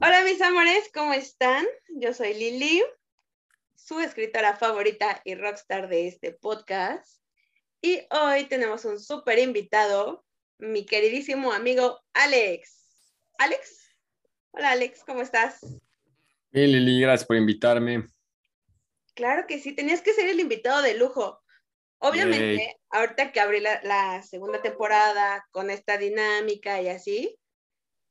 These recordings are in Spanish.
Hola mis amores, ¿cómo están? Yo soy Lili, su escritora favorita y rockstar de este podcast. Y hoy tenemos un súper invitado, mi queridísimo amigo Alex. Alex, hola Alex, ¿cómo estás? Bien, Lili, gracias por invitarme. Claro que sí, tenías que ser el invitado de lujo. Obviamente, Yay. ahorita que abrí la, la segunda temporada con esta dinámica y así,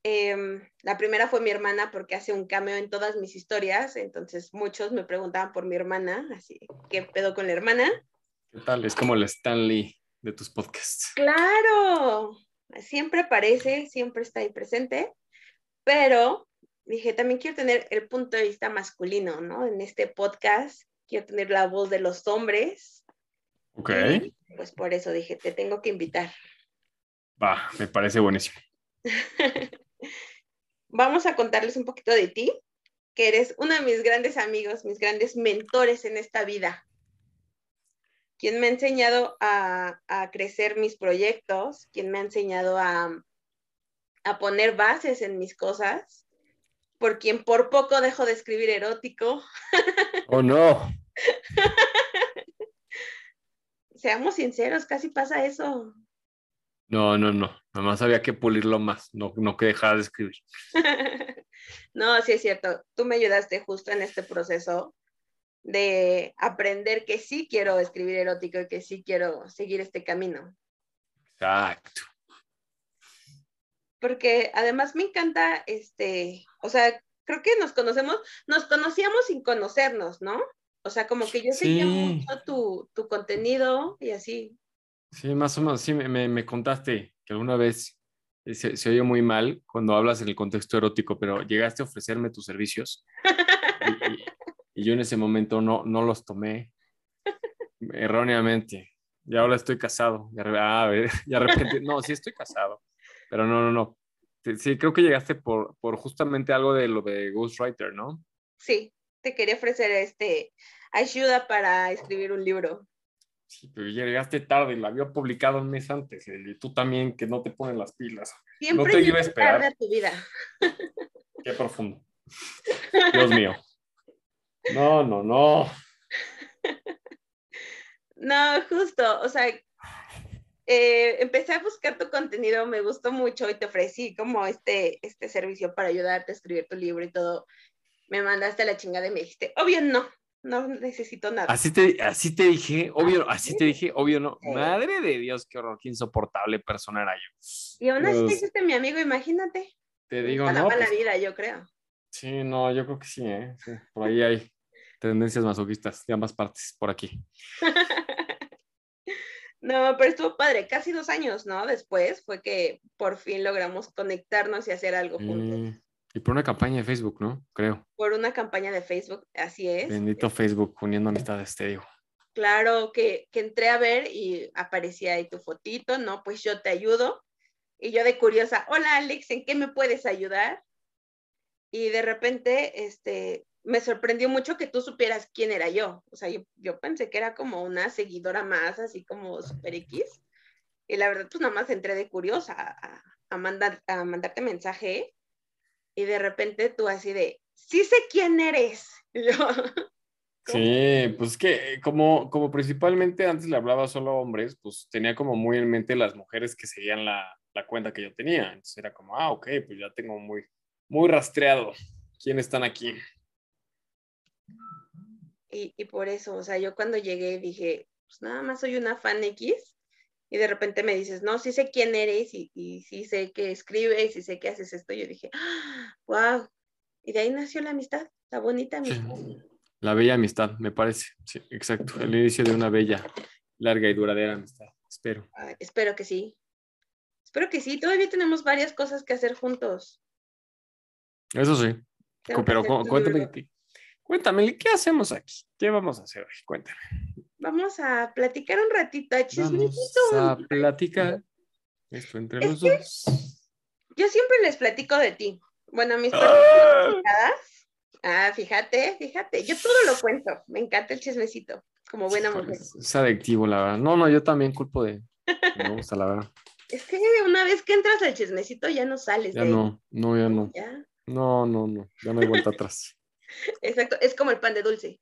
em, la primera fue mi hermana porque hace un cameo en todas mis historias, entonces muchos me preguntaban por mi hermana, así, ¿qué pedo con la hermana? ¿Qué tal? Es como el Stanley de tus podcasts. Claro, siempre aparece, siempre está ahí presente, pero dije, también quiero tener el punto de vista masculino, ¿no? En este podcast quiero tener la voz de los hombres. Ok, y, pues por eso dije, te tengo que invitar. va, me parece buenísimo. Vamos a contarles un poquito de ti, que eres uno de mis grandes amigos, mis grandes mentores en esta vida, quien me ha enseñado a, a crecer mis proyectos, quien me ha enseñado a, a poner bases en mis cosas, por quien por poco dejo de escribir erótico. Oh, no. Seamos sinceros, casi pasa eso. No, no, no. Nada más había que pulirlo más, no, no que dejar de escribir. no, sí es cierto. Tú me ayudaste justo en este proceso de aprender que sí quiero escribir erótico y que sí quiero seguir este camino. Exacto. Porque además me encanta, este, o sea, creo que nos conocemos, nos conocíamos sin conocernos, ¿no? O sea, como que yo seguía Sí. mucho tu, tu contenido y así. Sí, más o menos, sí, me, me- contaste que alguna vez eh, se, se oye muy mal cuando hablas en el contexto erótico, pero llegaste a ofrecerme tus servicios y, yo en ese momento no, no los tomé erróneamente. Y ahora estoy casado. Y ah, y arrepentí. No, sí estoy casado, pero no, no, no. Sí, creo que llegaste por, por justamente algo de lo de Ghostwriter, ¿no? Sí, te quería ofrecer este ayuda para escribir un libro. Sí, pero llegaste tarde y la había publicado un mes antes. Y tú también, que no te ponen las pilas. Siempre te iba a esperar. tarde a tu vida. Qué profundo. Dios mío. No, no, no. No, justo, o sea, eh, empecé a buscar tu contenido, me gustó mucho y te ofrecí como este, este servicio para ayudarte a escribir tu libro y todo. Me mandaste a la chingada y me dijiste, obvio no, no necesito nada. Así te, así te dije, obvio, así te dije, obvio no. Sí. Madre de Dios, qué horror, qué insoportable persona era yo. Y aún así te hiciste mi amigo, imagínate. Te digo, ganaba no. la pues, vida, yo creo. sí, no, yo creo que sí, ¿eh? Sí, por ahí hay tendencias masoquistas de ambas partes, por aquí. No, pero estuvo padre, casi dos años, ¿no? Después fue que por fin logramos conectarnos y hacer algo juntos. Y, y por una campaña de Facebook, ¿no? Creo. Por una campaña de Facebook, así es. Bendito Facebook, uniendo amistades, te digo. Claro que, que entré a ver y aparecía ahí tu fotito, ¿no? Pues yo te ayudo. Y yo de curiosa, hola Alex, ¿en qué me puedes ayudar? Y de repente, este, me sorprendió mucho que tú supieras quién era yo. O sea, yo, yo pensé que era como una seguidora más, así como Super X. Y la verdad, pues nada más entré de curiosa a, a mandar, a mandarte mensaje. Y de repente tú así de, sí sé quién eres. Y yo, Sí, pues que como, como principalmente antes le hablaba solo a hombres, pues tenía como muy en mente las mujeres que seguían la, la cuenta que yo tenía. Entonces era como, ah, ok, pues ya tengo muy, muy rastreado quiénes están aquí. Y, y por eso, o sea, yo cuando llegué dije, pues nada más soy una fan X. Y de repente me dices, no, sí sé quién eres y, y sí sé que escribes y sé que haces esto. Yo dije, wow. Y de ahí nació la amistad, la bonita Sí. amistad. La bella amistad, me parece. Sí, exacto. El inicio de una bella, larga y duradera amistad. Espero. Ay, espero que sí. Espero que sí. Todavía tenemos varias cosas que hacer juntos. Eso sí. Tengo Pero cu- cuéntame, libro. ¿qué- cuéntame, ¿qué hacemos aquí? ¿Qué vamos a hacer hoy? Cuéntame. Vamos a platicar un ratito, a Vamos chismecito. a platicar esto entre Es los que- dos. Yo siempre les platico de ti. Bueno, mis ¡Ah! platicadas. Ah, fíjate, fíjate. Yo todo lo cuento. Me encanta el chismecito. Como buena mujer. Es, es adictivo, la verdad. No, no, yo también culpo de. Me gusta, la verdad. Es que una vez que entras al chismecito ya no sales Ya de ahí. no, no, ya no. Ya. No, no, no, ya no hay vuelta atrás. Exacto, es como el pan de dulce.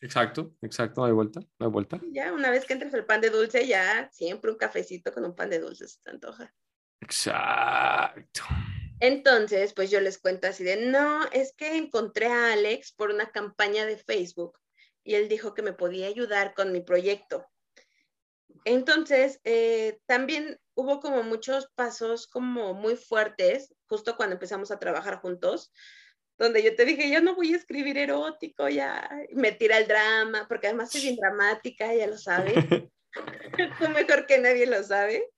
Exacto, exacto, no hay vuelta, no hay vuelta. Ya una vez que entras al pan de dulce, ya siempre un cafecito con un pan de dulce se te antoja. Exacto. Entonces, pues yo les cuento así de, no, es que encontré a Alex por una campaña de Facebook y él dijo que me podía ayudar con mi proyecto. Entonces, eh, también hubo como muchos pasos como muy fuertes, justo cuando empezamos a trabajar juntos, donde yo te dije, yo no voy a escribir erótico, ya, me tira el drama, porque además soy bien dramática, ya lo sabes. Tú mejor que nadie lo sabe.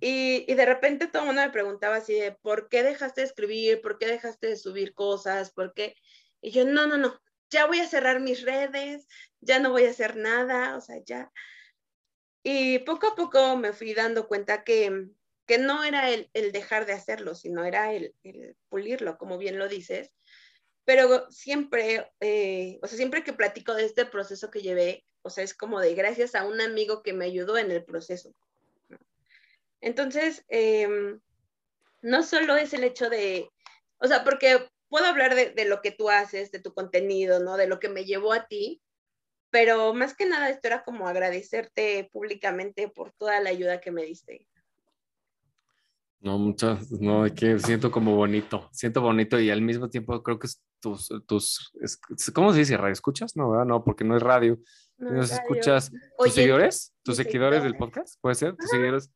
Y, y, de repente todo el mundo me preguntaba así de, ¿por qué dejaste de escribir? ¿Por qué dejaste de subir cosas? ¿Por qué? Y yo, no, no, no, ya voy a cerrar mis redes, ya no voy a hacer nada, o sea, ya. Y poco a poco me fui dando cuenta que, que no era el, el, dejar de hacerlo, sino era el, pulirlo, como bien lo dices. Pero siempre, eh, o sea, siempre que platico de este proceso que llevé, o sea, es como de gracias a un amigo que me ayudó en el proceso. Entonces, eh, no solo es el hecho de, o sea, porque puedo hablar de, de, lo que tú haces, de tu contenido, ¿no? De lo que me llevó a ti, pero más que nada esto era como agradecerte públicamente por toda la ayuda que me diste. No, muchas, no, que siento como bonito, siento bonito y al mismo tiempo creo que tus, tus, ¿cómo se dice? ¿Radio escuchas? No, ¿verdad? no, porque no es radio. No ¿Nos radio. escuchas? ¿Tus Oye, seguidores? ¿Tus seguidores del podcast? ¿Puede ser? ¿Tus seguidores?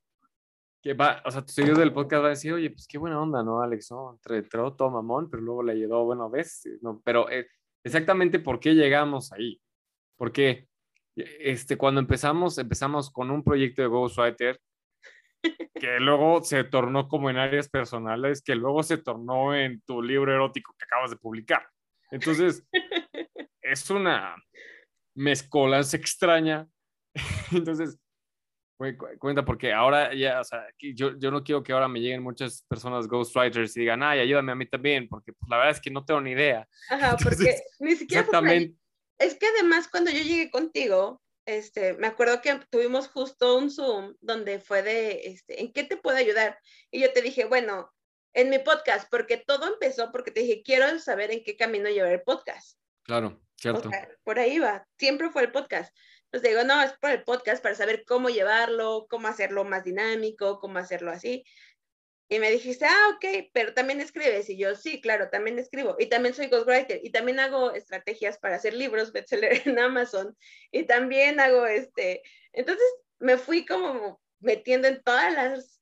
Que va, o sea, tus seguidores del podcast va a decir, oye, pues qué buena onda, ¿no, Alex? No, entró todo mamón, pero luego le ayudó, bueno, ves, no, pero eh, exactamente por qué llegamos ahí. Porque este, cuando empezamos, empezamos con un proyecto de Ghostwriter que luego se tornó como en áreas personales, que luego se tornó en tu libro erótico que acabas de publicar. Entonces, es una mezcolanza extraña. Entonces, cuenta, porque ahora ya, o sea, yo, yo no quiero que ahora me lleguen muchas personas ghostwriters y digan, ay, ayúdame a mí también, porque pues, la verdad es que no tengo ni idea. Ajá, porque ni siquiera... Exactamente. Es que además cuando yo llegué contigo, este, me acuerdo que tuvimos justo un Zoom donde fue de, este, ¿en qué te puedo ayudar? Y yo te dije, bueno, en mi podcast, porque todo empezó porque te dije, quiero saber en qué camino llevar el podcast. Claro, cierto. O sea, por ahí va, siempre fue el podcast. Entonces digo, no, es por el podcast para saber cómo llevarlo, cómo hacerlo más dinámico, cómo hacerlo así. Y me dijiste, ah, ok, pero también escribes. Y yo, sí, claro, también escribo. Y también soy ghostwriter. Y también hago estrategias para hacer libros bestseller en Amazon. Y también hago este. Entonces me fui como metiendo en todas las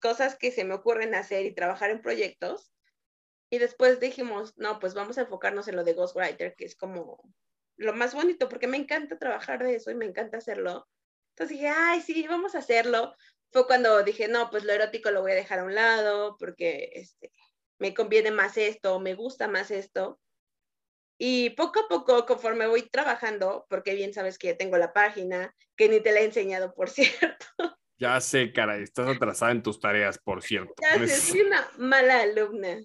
cosas que se me ocurren hacer y trabajar en proyectos. Y después dijimos, no, pues vamos a enfocarnos en lo de ghostwriter, que es como lo más bonito, porque me encanta trabajar de eso y me encanta hacerlo. Entonces dije, ay, sí, vamos a hacerlo fue cuando dije, no, pues lo erótico lo voy a dejar a un lado porque este, me conviene más esto, me gusta más esto. Y poco a poco, conforme voy trabajando, porque bien sabes que ya tengo la página, que ni te la he enseñado, por cierto. Ya sé, caray, estás atrasada en tus tareas, por cierto. Ya sé, soy una mala alumna.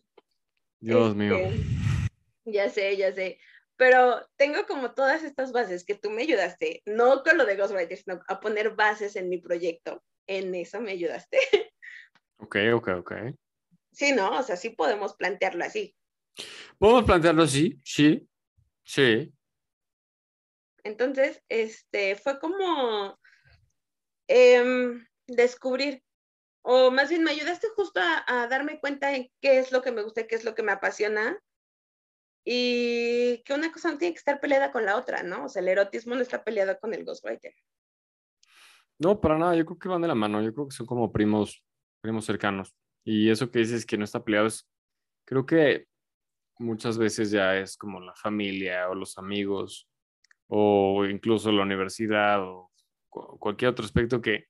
Dios este, mío. Ya sé, ya sé. Pero tengo como todas estas bases que tú me ayudaste, no con lo de Ghostwriter, sino a poner bases en mi proyecto en eso me ayudaste. Ok, ok, ok. Sí, ¿no? O sea, sí podemos plantearlo así. Podemos plantearlo así, sí, sí. Entonces, este, fue como eh, descubrir, o más bien me ayudaste justo a, a, darme cuenta en qué es lo que me gusta, qué es lo que me apasiona, y que una cosa no tiene que estar peleada con la otra, ¿no? O sea, el erotismo no está peleado con el ghostwriter. No, para nada, yo creo que van de la mano, yo creo que son como primos, primos cercanos. Y eso que dices que no está peleado es, creo que muchas veces ya es como la familia o los amigos o incluso la universidad o cualquier otro aspecto que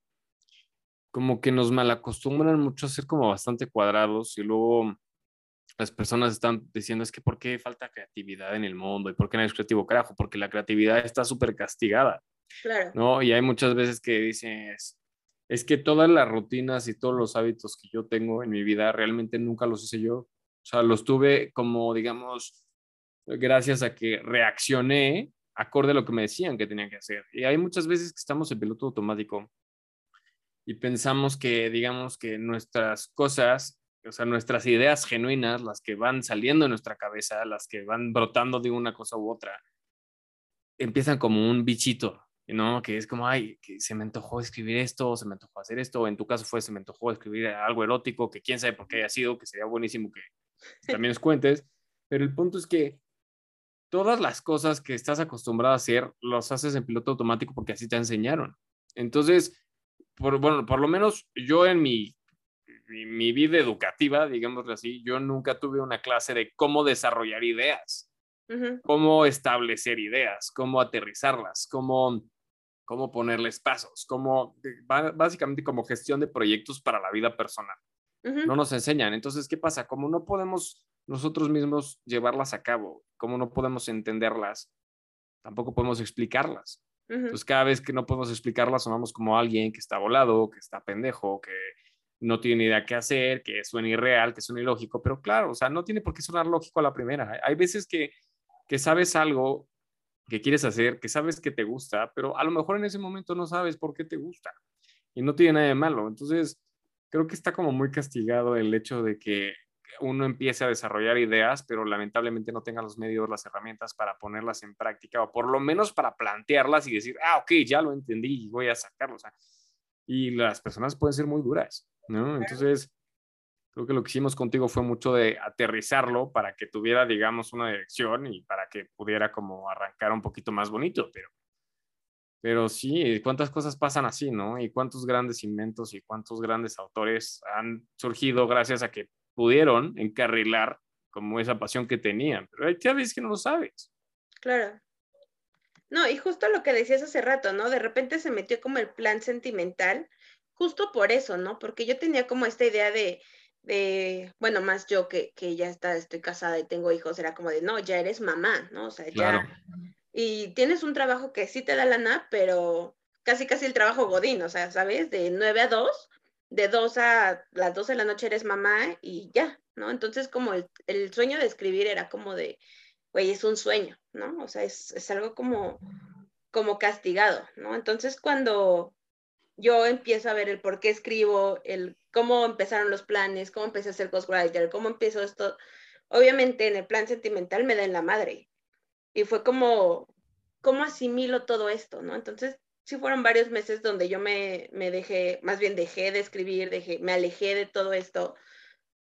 como que nos malacostumbran mucho a ser como bastante cuadrados y luego las personas están diciendo es que por qué falta creatividad en el mundo y por qué no es creativo, carajo, porque la creatividad está súper castigada. Claro. ¿no? Y hay muchas veces que dices, es que todas las rutinas y todos los hábitos que yo tengo en mi vida realmente nunca los hice yo. O sea, los tuve como, digamos, gracias a que reaccioné acorde a lo que me decían que tenía que hacer. Y hay muchas veces que estamos en piloto automático y pensamos que, digamos, que nuestras cosas o sea, nuestras ideas genuinas, las que van saliendo de nuestra cabeza, las que van brotando de una cosa u otra, empiezan como un bichito, ¿no? Que es como, ay, que se me antojó escribir esto, se me antojó hacer esto, en tu caso fue, se me antojó escribir algo erótico, que quién sabe por qué haya sido, que sería buenísimo que también nos cuentes, pero el punto es que todas las cosas que estás acostumbrado a hacer, los haces en piloto automático porque así te enseñaron. Entonces, por, bueno, por lo menos yo en mi, mi, vida educativa, digámoslo así, yo nunca tuve una clase de cómo desarrollar ideas, cómo establecer ideas, cómo aterrizarlas, cómo, cómo ponerles pasos, cómo, básicamente como gestión de proyectos para la vida personal. No nos enseñan. Entonces, ¿qué pasa? Como no podemos nosotros mismos llevarlas a cabo, como no podemos entenderlas, tampoco podemos explicarlas. Entonces, cada vez que no podemos explicarlas, sonamos como alguien que está volado, que está pendejo, que no tiene idea qué hacer, que suena irreal, que suena ilógico, pero claro, o sea, no tiene por qué sonar lógico a la primera. Hay veces que, que sabes algo que quieres hacer, que sabes que te gusta, pero a lo mejor en ese momento no sabes por qué te gusta y no tiene nada de malo. Entonces, creo que está como muy castigado el hecho de que uno empiece a desarrollar ideas, pero lamentablemente no tenga los medios, las herramientas para ponerlas en práctica o por lo menos para plantearlas y decir, ah, ok, ya lo entendí y voy a sacarlo. y las personas pueden ser muy duras, ¿no? Entonces, creo que lo que hicimos contigo fue mucho de aterrizarlo para que tuviera, digamos, una dirección y para que pudiera como arrancar un poquito más bonito, pero pero sí, cuántas cosas pasan así, ¿no? Y cuántos grandes inventos y cuántos grandes autores han surgido gracias a que pudieron encarrilar como esa pasión que tenían. Pero hay veces que no lo sabes. Claro. No, y justo lo que decías hace rato, ¿no? De repente se metió como el plan sentimental, justo por eso, ¿no? Porque yo tenía como esta idea de, de bueno, más yo que, que ya está, estoy casada y tengo hijos, era como de, no, ya eres mamá, ¿no? O sea, ya y tienes un trabajo que sí te da lana, pero casi casi el trabajo godín, o sea, ¿sabes? De 9 a 2, de 2 a las 12 de la noche eres mamá y ya, ¿no? Entonces como el, el sueño de escribir era como de, güey, es un sueño, ¿no? O sea, es, es algo como, como castigado, ¿no? Entonces cuando yo empiezo a ver el por qué escribo, el cómo empezaron los planes, cómo empecé a hacer ghostwriter, cómo empezó esto, obviamente en el plan sentimental me da en la madre, y fue como, ¿cómo asimilo todo esto? ¿no? Entonces, sí fueron varios meses donde yo me, me dejé, más bien dejé de escribir, dejé, me alejé de todo esto.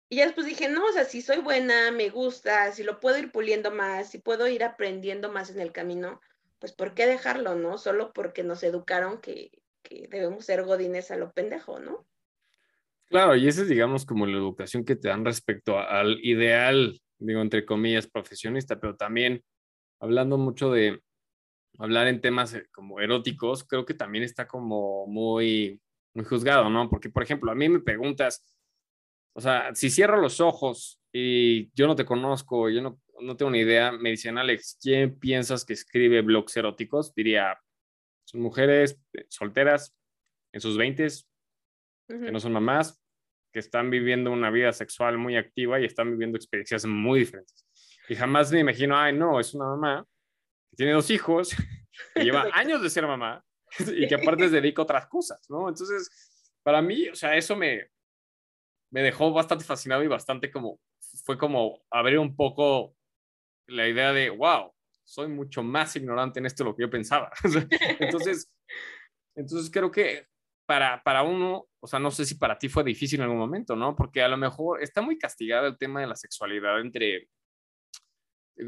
Y ya después dije, no, o sea, si soy buena, me gusta, si lo puedo ir puliendo más, si puedo ir aprendiendo más en el camino, pues ¿por qué dejarlo, no? Solo porque nos educaron que, que debemos ser godines a lo pendejo, ¿no? Claro, y esa es, digamos, como la educación que te dan respecto al ideal, digo, entre comillas, profesionista, pero también hablando mucho de hablar en temas eh, como eróticos, creo que también está como muy, muy juzgado, ¿no? Porque, por ejemplo, a mí me preguntas, o sea, si cierro los ojos y yo no te conozco, yo no, no tengo ni idea, me dicen, Alex, ¿quién piensas que escribe blogs eróticos? Diría, son mujeres eh, solteras, en sus 20 que no son mamás, que están viviendo una vida sexual muy activa y están viviendo experiencias muy diferentes. Y jamás me imagino, ay, no, es una mamá que tiene dos hijos, que lleva años de ser mamá y que aparte se dedica a otras cosas, ¿no? Entonces, para mí, o sea, eso me, me dejó bastante fascinado y bastante como, fue como abrir un poco la idea de, wow, soy mucho más ignorante en esto de lo que yo pensaba. entonces, entonces creo que para, para uno, o sea, no sé si para ti fue difícil en algún momento, ¿no? Porque a lo mejor está muy castigado el tema de la sexualidad entre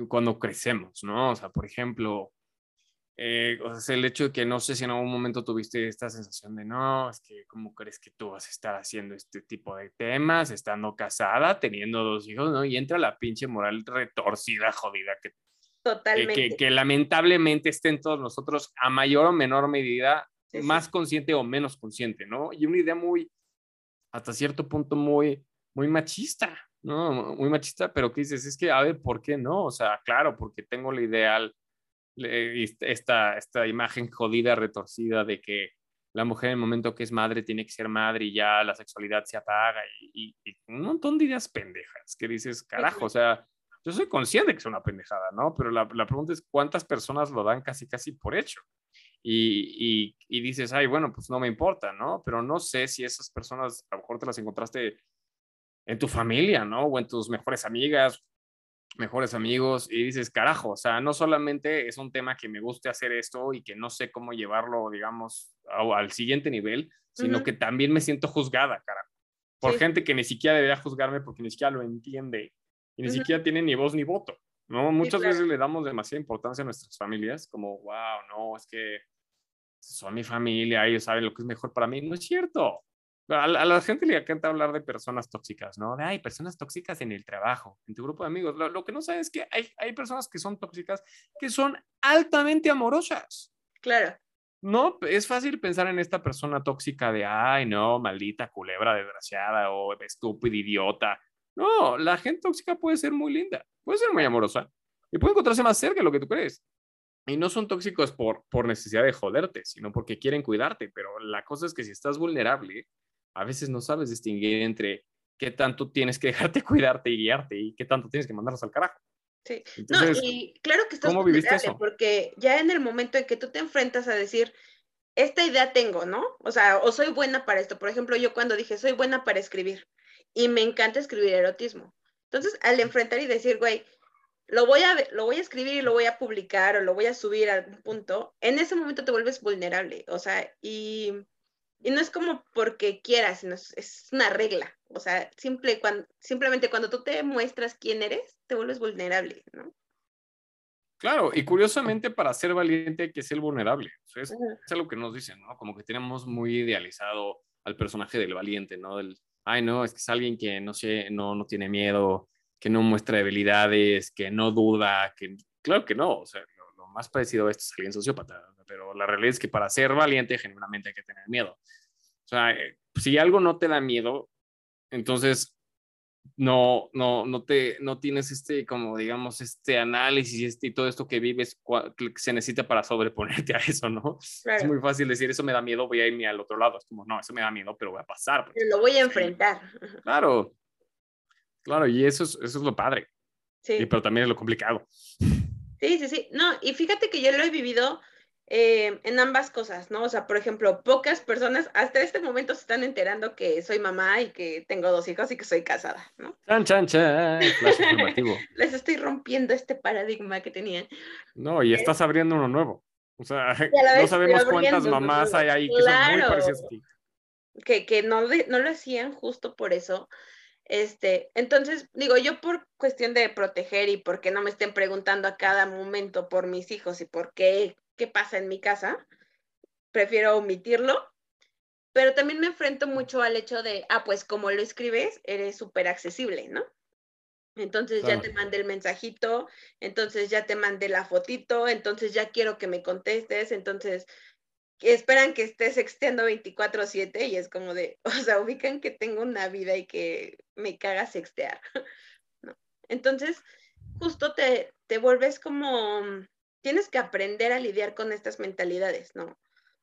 cuando crecemos, ¿no? O sea, por ejemplo, eh, o sea, el hecho de que no sé si en algún momento tuviste esta sensación de, no, es que cómo crees que tú vas a estar haciendo este tipo de temas, estando casada, teniendo dos hijos, ¿no? Y entra la pinche moral retorcida, jodida, que, Totalmente. que, lamentablemente esté en todos nosotros a mayor o menor medida, más consciente o menos consciente, ¿no? Y una idea muy, hasta cierto punto, muy, muy machista, ¿no? Muy machista, pero que dices, es que, a ver, ¿por qué no? O sea, claro, porque tengo la ideal, esta, esta imagen jodida, retorcida de que la mujer en el momento que es madre tiene que ser madre y ya la sexualidad se apaga y, un montón de ideas pendejas que dices, carajo, o sea, yo soy consciente que es una pendejada, ¿no? Pero la, la pregunta es cuántas personas lo dan casi, casi por hecho. Y, y, y, dices, ay, bueno, pues no me importa, ¿no? Pero no sé si esas personas, a lo mejor te las encontraste en tu familia, ¿no? O en tus mejores amigas, mejores amigos, y dices, carajo, o sea, no solamente es un tema que me guste hacer esto y que no sé cómo llevarlo, digamos, al siguiente nivel, sino que también me siento juzgada, carajo, por gente que ni siquiera debería juzgarme porque ni siquiera lo entiende y ni siquiera tiene ni voz ni voto, ¿no? Muchas veces le damos demasiada importancia a nuestras familias, como, wow, no, es que son mi familia, ellos saben lo que es mejor para mí. No es cierto. A la, gente le encanta hablar de personas tóxicas, ¿no? De, hay personas tóxicas en el trabajo, en tu grupo de amigos. Lo, que no sabes es que hay, hay personas que son tóxicas que son altamente amorosas. Claro. No, es fácil pensar en esta persona tóxica de, ay, no, maldita culebra desgraciada o estúpida idiota. No, la gente tóxica puede ser muy linda, puede ser muy amorosa y puede encontrarse más cerca de lo que tú crees. Y no son tóxicos por, por necesidad de joderte, sino porque quieren cuidarte. Pero la cosa es que si estás vulnerable, a veces no sabes distinguir entre qué tanto tienes que dejarte cuidarte y guiarte y qué tanto tienes que mandarlos al carajo. Sí, no, y claro que estás ¿cómo viviste eso? porque ya en el momento en que tú te enfrentas a decir, esta idea tengo, ¿no? O sea, o soy buena para esto. Por ejemplo, yo cuando dije, soy buena para escribir y me encanta escribir erotismo. Entonces, al enfrentar y decir, güey, lo voy, a, lo voy a escribir y lo voy a publicar o lo voy a subir a algún punto, en ese momento te vuelves vulnerable. O sea, y y no es como porque quieras, sino es, una regla. O sea, simple, cuando, simplemente cuando tú te muestras quién eres, te vuelves vulnerable, ¿no? Claro, y curiosamente para ser valiente hay que ser vulnerable. es, es, algo que nos dicen, ¿no? Como que tenemos muy idealizado al personaje del valiente, ¿no? Del, ay, no, es que es alguien que no sé, no, no tiene miedo, que no muestra debilidades, que no duda, que claro que no, o sea, lo, más parecido a esto es alguien sociópata, pero la realidad es que para ser valiente genuinamente hay que tener miedo. O sea, eh, si algo no te da miedo, entonces no, no, no, te, no tienes este, como digamos, este análisis este, y todo esto que vives que se necesita para sobreponerte a eso, ¿no? Es muy fácil decir, eso me da miedo, voy a irme al otro lado. Es como, no, eso me da miedo, pero voy a pasar. lo voy a enfrentar. Claro, claro, y eso es, eso es lo padre. Sí. pero también es lo complicado. Sí, sí, sí. No, y fíjate que yo lo he vivido eh, en ambas cosas, ¿no? O sea, por ejemplo, pocas personas hasta este momento se están enterando que soy mamá y que tengo dos hijos y que soy casada, ¿no? Chan, chan, chan. Les estoy rompiendo este paradigma que tenían. No, y estás abriendo uno nuevo. O sea, no sabemos cuántas mamás hay ahí que son muy parecidas a ti. Que, que no, no lo hacían justo por eso. Este, entonces, digo, yo por cuestión de proteger y porque no me estén preguntando a cada momento por mis hijos y por qué qué pasa en mi casa, prefiero omitirlo, pero también me enfrento mucho al hecho de, ah, pues como lo escribes, eres súper accesible, ¿no? Entonces ya te mandé el mensajito, entonces ya te mandé la fotito, entonces ya quiero que me contestes, entonces esperan que estés sexteando 24/7 y es como de, o sea, ubican que tengo una vida y que me caga sextear. ¿no? Entonces, justo te, te vuelves como tienes que aprender a lidiar con estas mentalidades, ¿no?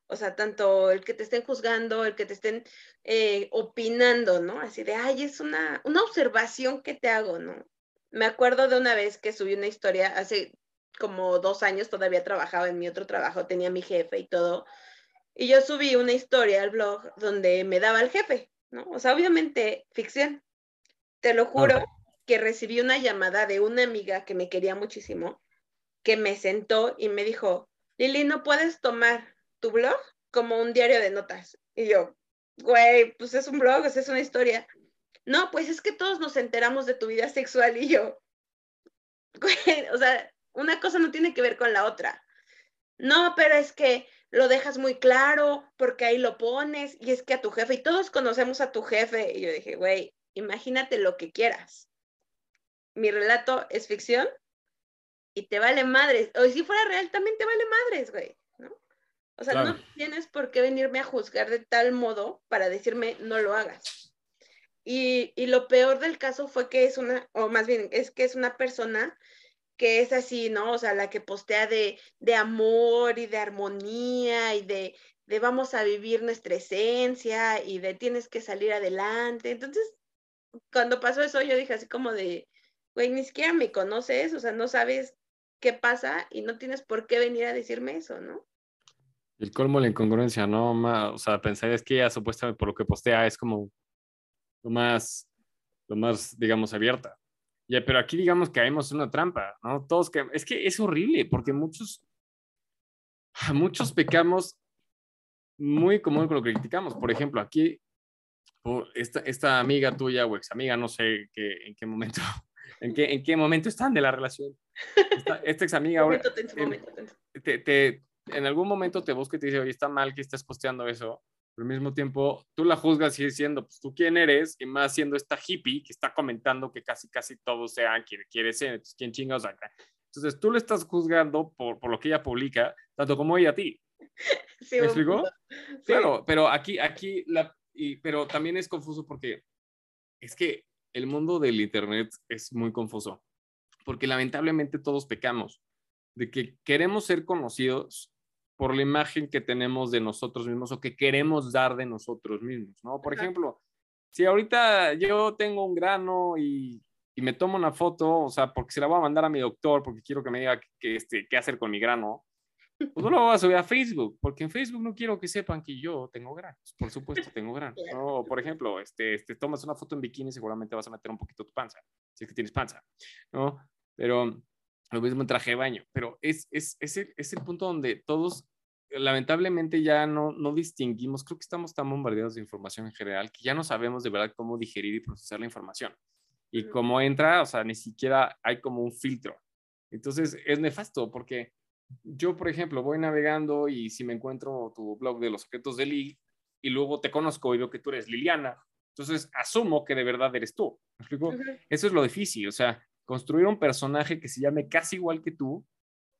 O sea, tanto el que te estén juzgando, el que te estén eh, opinando, ¿no? Así de, ay, es una, una observación que te hago, ¿no? Me acuerdo de una vez que subí una historia, hace como dos años todavía trabajaba en mi otro trabajo, tenía mi jefe y todo, y yo subí una historia al blog donde me daba el jefe, ¿no? O sea, obviamente ficción. Te lo juro que recibí una llamada de una amiga que me quería muchísimo que me sentó y me dijo, Lili, ¿no puedes tomar tu blog como un diario de notas? Y yo, güey, pues es un blog, es una historia. No, pues es que todos nos enteramos de tu vida sexual y yo, güey, o sea, una cosa no tiene que ver con la otra. No, pero es que lo dejas muy claro porque ahí lo pones y es que a tu jefe, y todos conocemos a tu jefe. Y yo dije, güey, imagínate lo que quieras. Mi relato es ficción, y te vale madres. O si fuera real, también te vale madres, güey, ¿no? O sea, no tienes por qué venirme a juzgar de tal modo para decirme no lo hagas. Y, y, lo peor del caso fue que es una, o más bien, es que es una persona que es así, ¿no? O sea, la que postea de, de amor y de armonía y de, de vamos a vivir nuestra esencia y de tienes que salir adelante. Entonces, cuando pasó eso, yo dije así como de, güey, ni siquiera me conoces, o sea, no sabes qué pasa y no tienes por qué venir a decirme eso, ¿no? El colmo de la incongruencia, ¿no? o sea, pensar es que ella supuestamente por lo que postea es como lo más lo más, digamos, abierta. Ya, pero aquí digamos que caemos en una trampa, ¿no? Todos que es que es horrible porque muchos muchos pecamos muy común con lo que criticamos. Por ejemplo, aquí esta, esta amiga tuya o ex amiga, no sé qué, en qué momento, en qué, en qué momento están de la relación. Esta, esta ex amiga ahora, te, te, en algún momento te busca y te dice, oye, está mal que estés posteando eso, pero al mismo tiempo tú la juzgas y diciendo, pues tú quién eres, y más siendo esta hippie que está comentando que casi, casi todos sean quien quiere ser, entonces quién chingados acá. Entonces tú le estás juzgando por, por lo que ella publica, tanto como ella a ti. ¿Me explicó? Claro, pero aquí, aquí, la, y, pero también es confuso porque es que el mundo del Internet es muy confuso, porque lamentablemente todos pecamos de que queremos ser conocidos por la imagen que tenemos de nosotros mismos o que queremos dar de nosotros mismos, ¿no? Por ejemplo, si ahorita yo tengo un grano y, y, me tomo una foto, o sea, porque se la voy a mandar a mi doctor, porque quiero que me diga qué este, qué hacer con mi grano, pues no lo voy a subir a Facebook, porque en Facebook no quiero que sepan que yo tengo granos, por supuesto tengo granos. ¿no? Por ejemplo, este, este, tomas una foto en bikini, seguramente vas a meter un poquito tu panza, si es que tienes panza, ¿no? Pero lo mismo en traje de baño, pero es, es, es, el, es el punto donde todos lamentablemente ya no, no distinguimos, creo que estamos tan bombardeados de información en general que ya no sabemos de verdad cómo digerir y procesar la información. Y cómo entra, o sea, ni siquiera hay como un filtro. Entonces es nefasto porque yo, por ejemplo, voy navegando y si me encuentro tu blog de los secretos de Lee y luego te conozco y veo que tú eres Liliana, entonces asumo que de verdad eres tú. ¿Me explico? Eso es lo difícil, o sea, construir un personaje que se llame casi igual que tú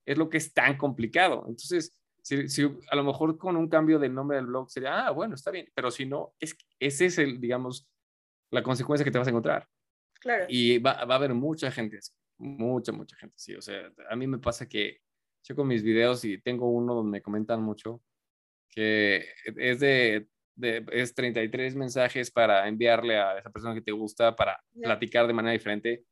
es lo que es tan complicado. Entonces, si, a lo mejor con un cambio del nombre del blog sería, ah, bueno, está bien, pero si no, es, ese es el, digamos, la consecuencia que te vas a encontrar. Claro. Y va, va a haber mucha gente mucha, mucha gente sí. O sea, a mí me pasa que yo con mis videos y tengo uno donde me comentan mucho que es de, de, es 33 mensajes para enviarle a esa persona que te gusta para platicar de manera diferente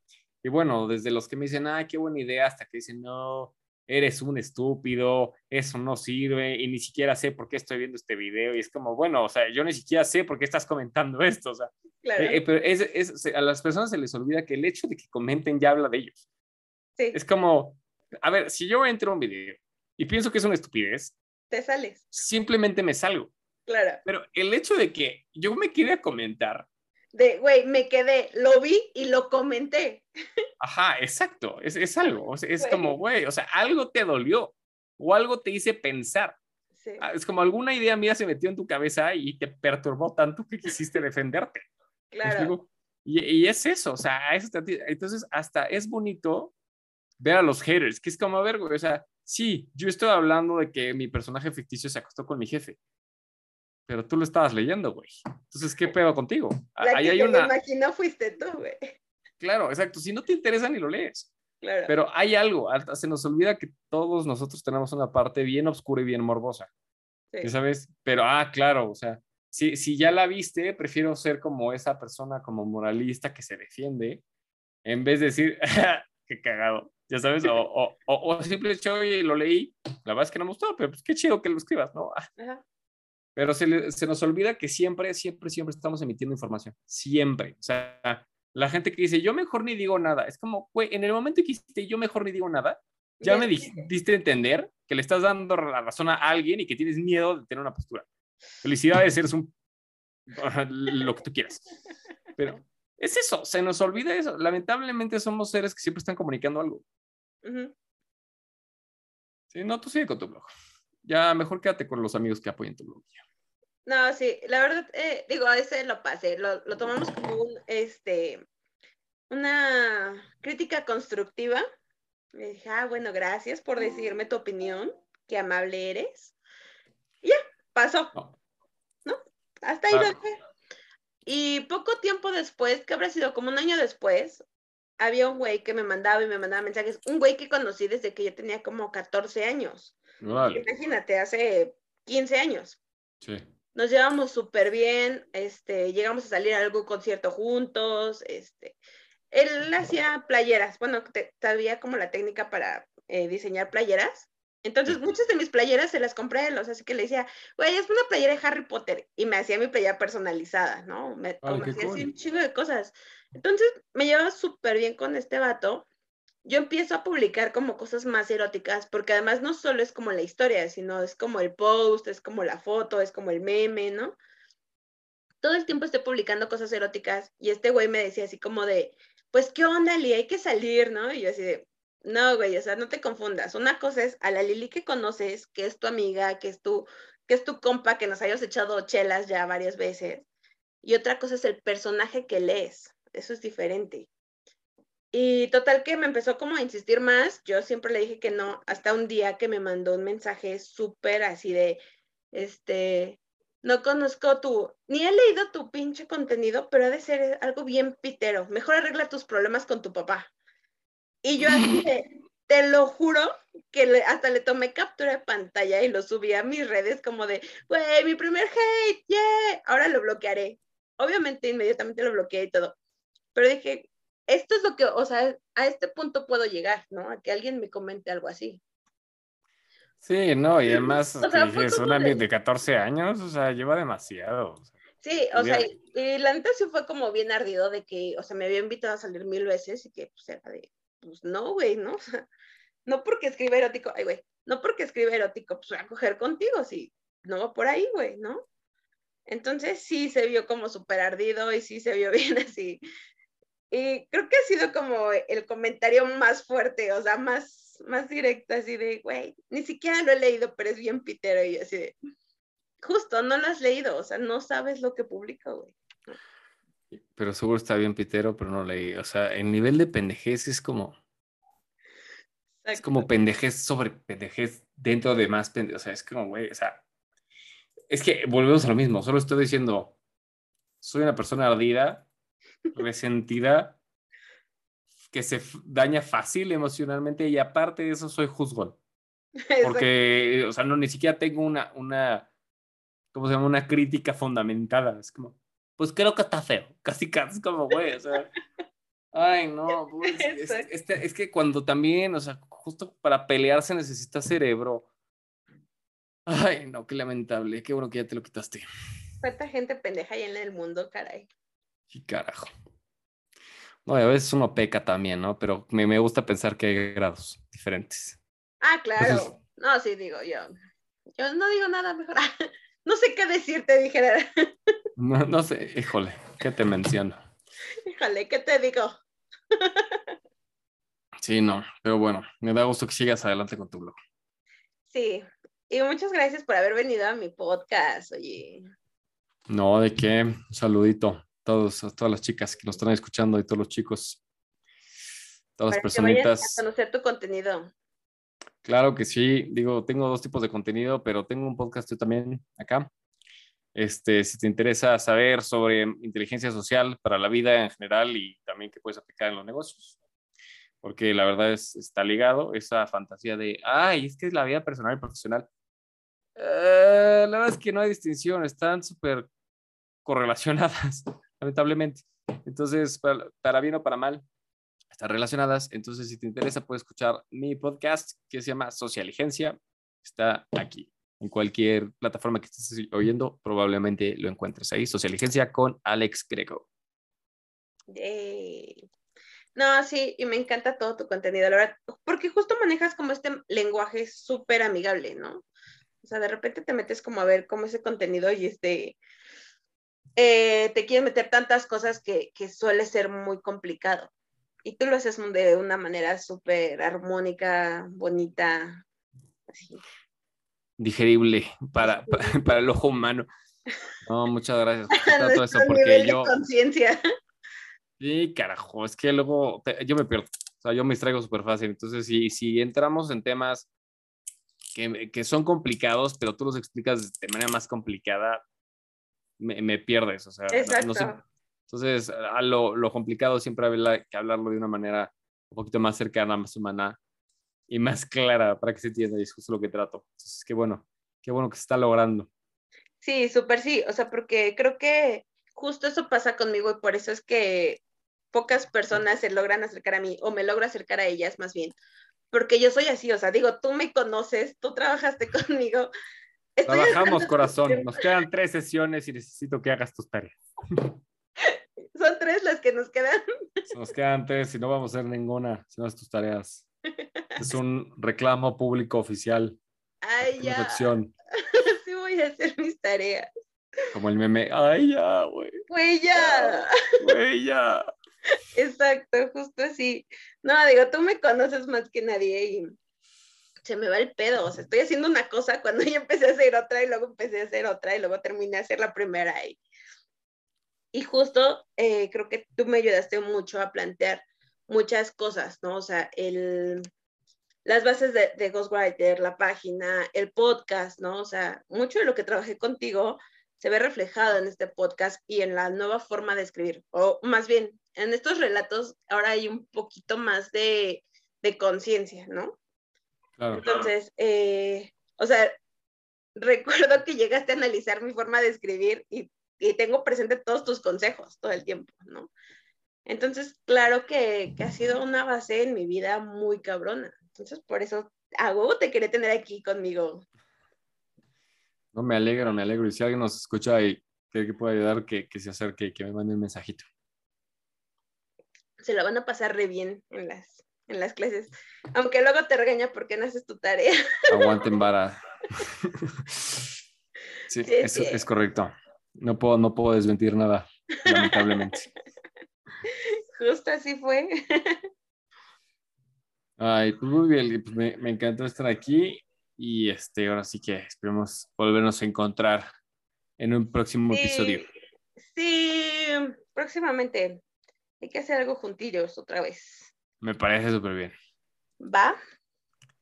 y bueno, desde los que me dicen, ay, qué buena idea, hasta que dicen, no, eres un estúpido, eso no sirve, y ni siquiera sé por qué estoy viendo este video. Y es como, bueno, o sea, yo ni siquiera sé por qué estás comentando esto. O sea, eh, eh, pero es, es, a las personas se les olvida que el hecho de que comenten ya habla de ellos. Sí. Es como, a ver, si yo entro a un video y pienso que es una estupidez, te sales. Simplemente me salgo. Claro. Pero el hecho de que yo me quiera comentar de, güey, me quedé, lo vi y lo comenté. Ajá, exacto, es, es algo, es como, güey, o sea, algo te dolió o algo te hice pensar. Ah, es como alguna idea mía se metió en tu cabeza y te perturbó tanto que quisiste defenderte. Claro. Y, y, es eso, o sea, entonces hasta es bonito ver a los haters, que es como, a ver, güey, o sea, sí, yo estoy hablando de que mi personaje ficticio se acostó con mi jefe, pero tú lo estabas leyendo, güey. Entonces, ¿qué pedo contigo? La Ahí hay una... imaginó fuiste tú, güey. Claro, exacto. Si no te interesa, ni lo lees. Claro. Pero hay algo, se nos olvida que todos nosotros tenemos una parte bien oscura y bien morbosa. Sí. ¿Sabes? Pero, ah, claro, o sea, si, si ya la viste, prefiero ser como esa persona, como moralista que se defiende, en vez de decir, qué cagado, ya sabes, o, o, o, simplemente, oye, lo leí, la verdad es que no me gustó, pero pues qué chido que lo escribas, ¿no? Ajá. Pero se, se, nos olvida que siempre, siempre, siempre estamos emitiendo información. Siempre. O sea, la gente que dice, yo mejor ni digo nada. Es como, güey, en el momento que dijiste, yo mejor ni digo nada, ya me diste a entender que le estás dando la razón a alguien y que tienes miedo de tener una postura. Felicidades, eres un... lo que tú quieras. Pero es eso, se nos olvida eso. Lamentablemente somos seres que siempre están comunicando algo. Sí, no, tú sigue con tu blog ya mejor quédate con los amigos que apoyen tu blog. No, sí, la verdad, eh, digo, ese lo pasé, lo, lo, tomamos como un, este, una crítica constructiva. Me dije, ah, bueno, gracias por decirme tu opinión, qué amable eres. Y ya, pasó. No. Hasta ahí Y poco tiempo después, que habrá sido como un año después, había un güey que me mandaba y me mandaba mensajes, un güey que conocí desde que yo tenía como 14 años. Imagínate, hace 15 años. Sí. Nos llevamos súper bien, este, llegamos a salir a algún concierto juntos, este, él hacía playeras, bueno, sabía como la técnica para eh, diseñar playeras, Entonces, muchas de mis playeras se las compré a él, o sea, así que le decía, güey, es una playera de Harry Potter, y me hacía mi playera personalizada, ¿no? Me, me hacía así un chingo de cosas. Entonces, me llevaba súper bien con este vato. Yo empiezo a publicar como cosas más eróticas, porque además no solo es como la historia, sino es como el post, es como la foto, es como el meme, ¿no? Todo el tiempo estoy publicando cosas eróticas, y este güey me decía así como de, pues, ¿qué onda, Lee? Hay que salir, ¿no? Y yo así de, no, güey, o sea, no te confundas. Una cosa es a la Lili que conoces, que es tu amiga, que es tu, que es tu compa, que nos hayas echado chelas ya varias veces. Y otra cosa es el personaje que lees. Eso es diferente. Y total que me empezó como a insistir más. Yo siempre le dije que no, hasta un día que me mandó un mensaje súper así de, este, no conozco tu, ni he leído tu pinche contenido, pero ha de ser algo bien pitero. Mejor arregla tus problemas con tu papá. Y yo así te lo juro que hasta le tomé captura de pantalla y lo subí a mis redes como de, güey, mi primer hate, yeah, ahora lo bloquearé. Obviamente inmediatamente lo bloqueé y todo. Pero dije, esto es lo que, o sea, a este punto puedo llegar, ¿no? A que alguien me comente algo así. Sí, no, y además o sea, es una de... de 14 años, o sea, lleva demasiado. Sí, o sea, y la neta sí fue como bien ardido de que, o sea, me había invitado a salir mil veces y que pues era de, pues no, güey, ¿no? no porque escribe erótico, ay, güey, no porque escribe erótico, pues voy a coger contigo, sí, no va por ahí, güey, ¿no? Entonces sí se vio como súper ardido y sí se vio bien así. Y creo que ha sido como el comentario más fuerte, o sea, más, más directo, así de, güey, ni siquiera lo he leído, pero es bien pitero y así de, justo, no lo has leído, o sea, no sabes lo que publica, güey. Pero seguro está bien pitero, pero no leí. O sea, el nivel de pendejez es como. Es como pendejez sobre pendejez dentro de más pendejez. O sea, es como, güey, o sea. Es que volvemos a lo mismo. Solo estoy diciendo. Soy una persona ardida, resentida, que se daña fácil emocionalmente y aparte de eso soy juzgón. Porque, o sea, no, ni siquiera tengo una, una, ¿cómo se llama? Una crítica fundamentada. Es como, pues creo que está feo. Casi, casi como, güey, o sea. Ay, no, pues, es, es, que cuando también, o sea, justo para pelear se necesita cerebro. Ay, no, qué lamentable. Qué bueno que ya te lo quitaste. ¿Cuánta gente pendeja hay en el mundo, caray? Sí, carajo. No, a veces uno peca también, ¿no? Pero me, me gusta pensar que hay grados diferentes. Ah, claro. no, sí, digo yo. Yo no digo nada mejor. no sé qué decirte, dijera. No, no sé, híjole, ¿qué te menciono? Híjole, ¿qué te digo? Sí, no, pero bueno, me da gusto que sigas adelante con tu blog. Sí, y muchas gracias por haber venido a mi podcast, oye. No, de qué, un saludito todos, a todas las chicas que nos están escuchando y todos los chicos, todas las personitas. a conocer tu contenido. Claro que sí, digo, tengo dos tipos de contenido, pero tengo un podcast yo también acá, este, si te interesa saber sobre inteligencia social para la vida en general y también que puedes aplicar en los negocios. Porque la verdad es, está ligado esa fantasía de, ay, es que es la vida personal y profesional. Eh, la verdad es que no hay distinción, están súper correlacionadas, lamentablemente. Entonces, para, para bien o para mal, están relacionadas. Entonces, si te interesa, puedes escuchar mi podcast que se llama Socialigencia. Está aquí en cualquier plataforma que estés oyendo, probablemente lo encuentres ahí. Socialigencia con Alex Greco. No, sí, y me encanta todo tu contenido, la verdad, porque justo manejas como este lenguaje súper amigable, ¿no? O sea, de repente te metes como a ver cómo ese contenido y este, eh, te quieres meter tantas cosas que, que suele ser muy complicado. Y tú lo haces de una manera súper armónica, bonita, así digerible para, para, el ojo humano. No, muchas gracias por todo eso, porque yo... conciencia. Sí, carajo, es que luego yo me pierdo, o sea, yo me distraigo súper fácil, entonces si, si entramos en temas que, que, son complicados, pero tú los explicas de manera más complicada, me, me pierdes, o sea, no, sé. Entonces, a lo, lo complicado siempre hay que hablarlo de una manera un poquito más cercana, más humana, y más clara para que se entienda, y es justo lo que trato. Entonces, qué bueno, qué bueno que se está logrando. Sí, súper sí, o sea, porque creo que justo eso pasa conmigo y por eso es que pocas personas se logran acercar a mí o me logro acercar a ellas más bien, porque yo soy así, o sea, digo, tú me conoces, tú trabajaste conmigo. Trabajamos, corazón. Nos quedan tres sesiones y necesito que hagas tus tareas. Son tres las que nos quedan. Nos quedan tres y no vamos a hacer ninguna si no haces tus tareas. Es un reclamo público oficial. Ay, ya. Sí voy a hacer mis tareas. Como el meme, ay, ya, güey. Güey, ya. Güey, ya. Exacto, justo así. No, digo, tú me conoces más que nadie y se me va el pedo. O sea, estoy haciendo una cosa cuando yo empecé a hacer otra y luego empecé a hacer otra y luego terminé a hacer la primera. Y, y justo eh, creo que tú me ayudaste mucho a plantear muchas cosas, ¿no? O sea, el, las bases de, de Ghostwriter, la página, el podcast, ¿no? O sea, mucho de lo que trabajé contigo se ve reflejado en este podcast y en la nueva forma de escribir, o más bien, en estos relatos ahora hay un poquito más de, de conciencia, ¿no? Entonces, eh, o sea, recuerdo que llegaste a analizar mi forma de escribir y, y, tengo presente todos tus consejos todo el tiempo, ¿no? Entonces, claro que, que, ha sido una base en mi vida muy cabrona. Entonces, por eso hago, te quería tener aquí conmigo. No, me alegro, me alegro. Y si alguien nos escucha y cree que puede ayudar, que, que se acerque, que me mande un mensajito. Se lo van a pasar re bien en las, en las clases. Aunque luego te regaña porque no haces tu tarea. Aguanten vara. sí, eso es correcto. No puedo, no puedo desmentir nada, lamentablemente. Justo así fue. Ay, pues muy bien, pues me, me encantó estar aquí y este, ahora sí que esperemos volvernos a encontrar en un próximo episodio. Sí, próximamente. Hay que hacer algo juntillos otra vez. Me parece súper bien. ¿Va?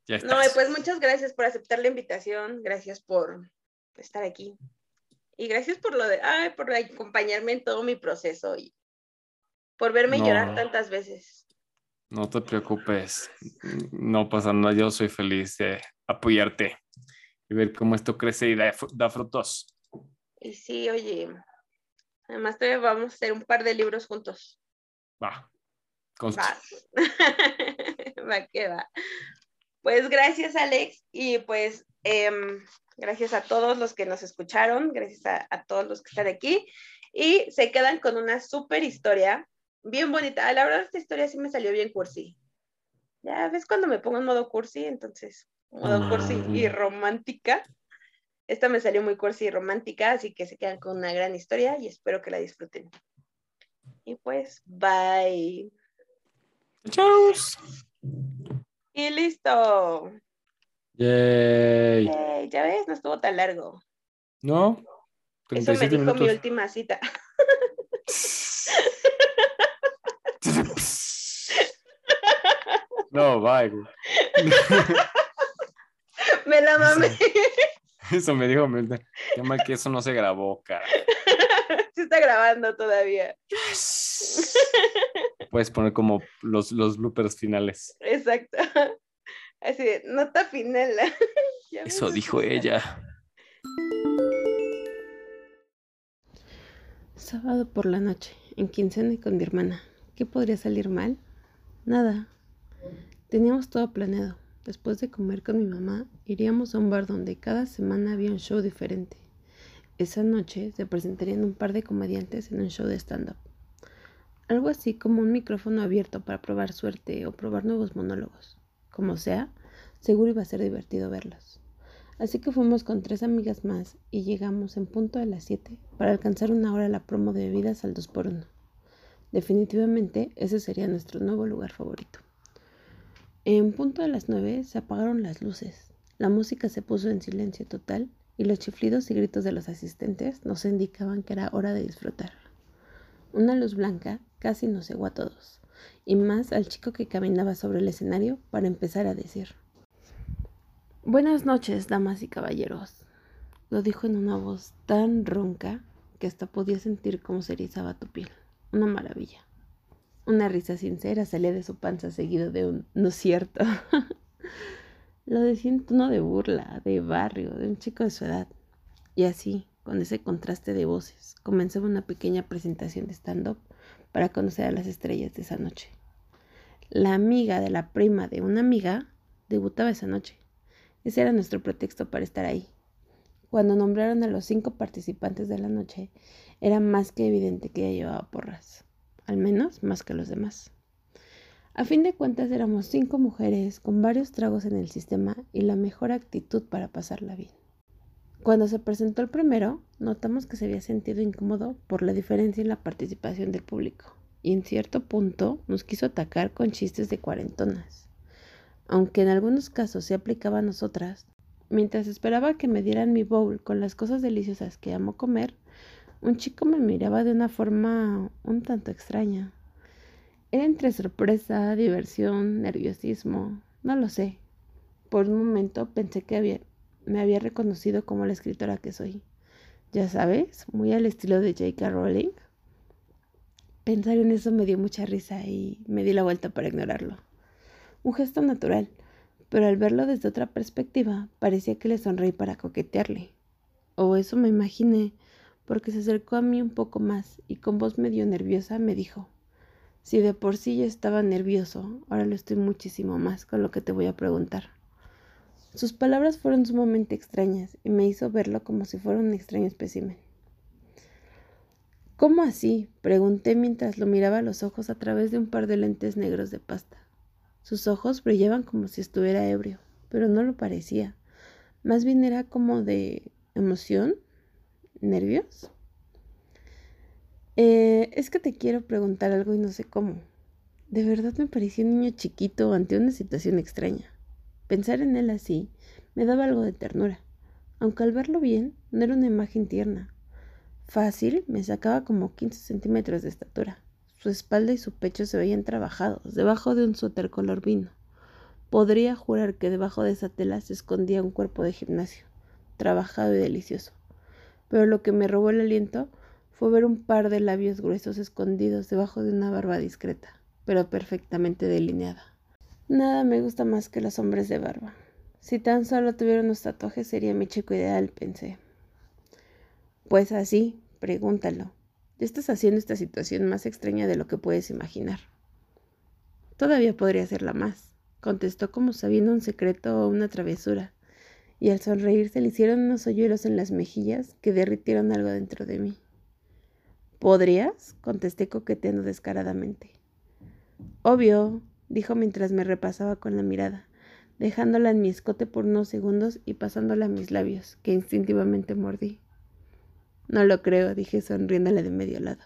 Ya está. No, pues muchas gracias por aceptar la invitación. Gracias por estar aquí. Y gracias por lo de, ay, por acompañarme en todo mi proceso y por verme llorar tantas veces. No te preocupes, no pasa nada, yo soy feliz de apoyarte y ver cómo esto crece y da, frutos. Y sí, oye, además todavía vamos a hacer un par de libros juntos. Va. Va. va que va. Pues gracias, Alex, y pues em, gracias a todos los que nos escucharon, gracias a, a todos los que están aquí, y se quedan con una súper historia bien bonita. La verdad, esta historia sí me salió bien cursi. Ya ves cuando me pongo en modo cursi, entonces, modo cursi y mm. romántica. Esta me salió muy cursi y romántica, así que se quedan con una gran historia y espero que la disfruten. Y pues, bye. Chau. Y listo. Yay. ya ves, no estuvo tan largo. ¿No? Eso me dijo mi última cita. No, bye. me la mamé. Eso me dijo Qué mal que eso no se grabó, cara. Se está grabando todavía. Puedes poner como los, los bloopers finales. Exacto. Así de, nota final. Eso dijo ella. Sábado por la noche, en quincena con mi hermana. ¿Qué podría salir mal? Nada. Teníamos todo planeado. Después de comer con mi mamá, iríamos a un bar donde cada semana había un show diferente. Esa noche se presentarían un par de comediantes en un show de stand-up. Algo así como un micrófono abierto para probar suerte o probar nuevos monólogos. Como sea, seguro iba a ser divertido verlos. Así que fuimos con tres amigas más y llegamos en punto a las 7 para alcanzar una hora la promo de bebidas al 2x1. Definitivamente ese sería nuestro nuevo lugar favorito. En punto de las nueve se apagaron las luces, la música se puso en silencio total y los chiflidos y gritos de los asistentes nos indicaban que era hora de disfrutar. Una luz blanca casi nos cegó a todos, y más al chico que caminaba sobre el escenario para empezar a decir. Buenas noches, damas y caballeros. Lo dijo en una voz tan ronca que hasta podía sentir cómo se erizaba tu piel. Una maravilla. Una risa sincera salía de su panza seguido de un no cierto. Lo decía en tono de burla, de barrio, de un chico de su edad. Y así, con ese contraste de voces, comenzaba una pequeña presentación de stand-up para conocer a las estrellas de esa noche. La amiga de la prima de una amiga debutaba esa noche. Ese era nuestro pretexto para estar ahí. Cuando nombraron a los cinco participantes de la noche, era más que evidente que ella llevaba porras, al menos más que los demás. A fin de cuentas éramos cinco mujeres con varios tragos en el sistema y la mejor actitud para pasarla bien. Cuando se presentó el primero, notamos que se había sentido incómodo por la diferencia en la participación del público y en cierto punto nos quiso atacar con chistes de cuarentonas. Aunque en algunos casos se aplicaba a nosotras, mientras esperaba que me dieran mi bowl con las cosas deliciosas que amo comer, un chico me miraba de una forma un tanto extraña. Era entre sorpresa, diversión, nerviosismo, no lo sé. Por un momento pensé que me había reconocido como la escritora que soy. Ya sabes, muy al estilo de J.K. Rowling. Pensar en eso me dio mucha risa y me di la vuelta para ignorarlo. Un gesto natural, pero al verlo desde otra perspectiva parecía que le sonreí para coquetearle. O eso me imaginé, porque se acercó a mí un poco más y con voz medio nerviosa me dijo, si de por sí ya estaba nervioso, ahora lo estoy muchísimo más con lo que te voy a preguntar. Sus palabras fueron sumamente extrañas y me hizo verlo como si fuera un extraño espécimen. ¿Cómo así? pregunté mientras lo miraba a los ojos a través de un par de lentes negros de pasta. Sus ojos brillaban como si estuviera ebrio, pero no lo parecía. Más bien era como de emoción, nervios. Eh, es que te quiero preguntar algo y no sé cómo. De verdad me parecía un niño chiquito ante una situación extraña. Pensar en él así me daba algo de ternura, aunque al verlo bien no era una imagen tierna, Fácil, me sacaba como 15 centímetros de estatura. Su espalda y su pecho se veían trabajados, debajo de un suéter color vino. Podría jurar que debajo de esa tela se escondía un cuerpo de gimnasio, trabajado y delicioso. Pero lo que me robó el aliento fue ver un par de labios gruesos escondidos debajo de una barba discreta, pero perfectamente delineada. Nada me gusta más que los hombres de barba. Si tan solo tuviera unos tatuajes sería mi chico ideal, pensé. Pues así, pregúntalo. Ya estás haciendo esta situación más extraña de lo que puedes imaginar. Todavía podría serla más, contestó como sabiendo un secreto o una travesura, y al sonreír se le hicieron unos hoyuelos en las mejillas que derritieron algo dentro de mí. ¿Podrías? contesté coqueteando descaradamente. Obvio, dijo mientras me repasaba con la mirada, dejándola en mi escote por unos segundos y pasándola a mis labios, que instintivamente mordí. No lo creo, dije sonriéndole de medio lado.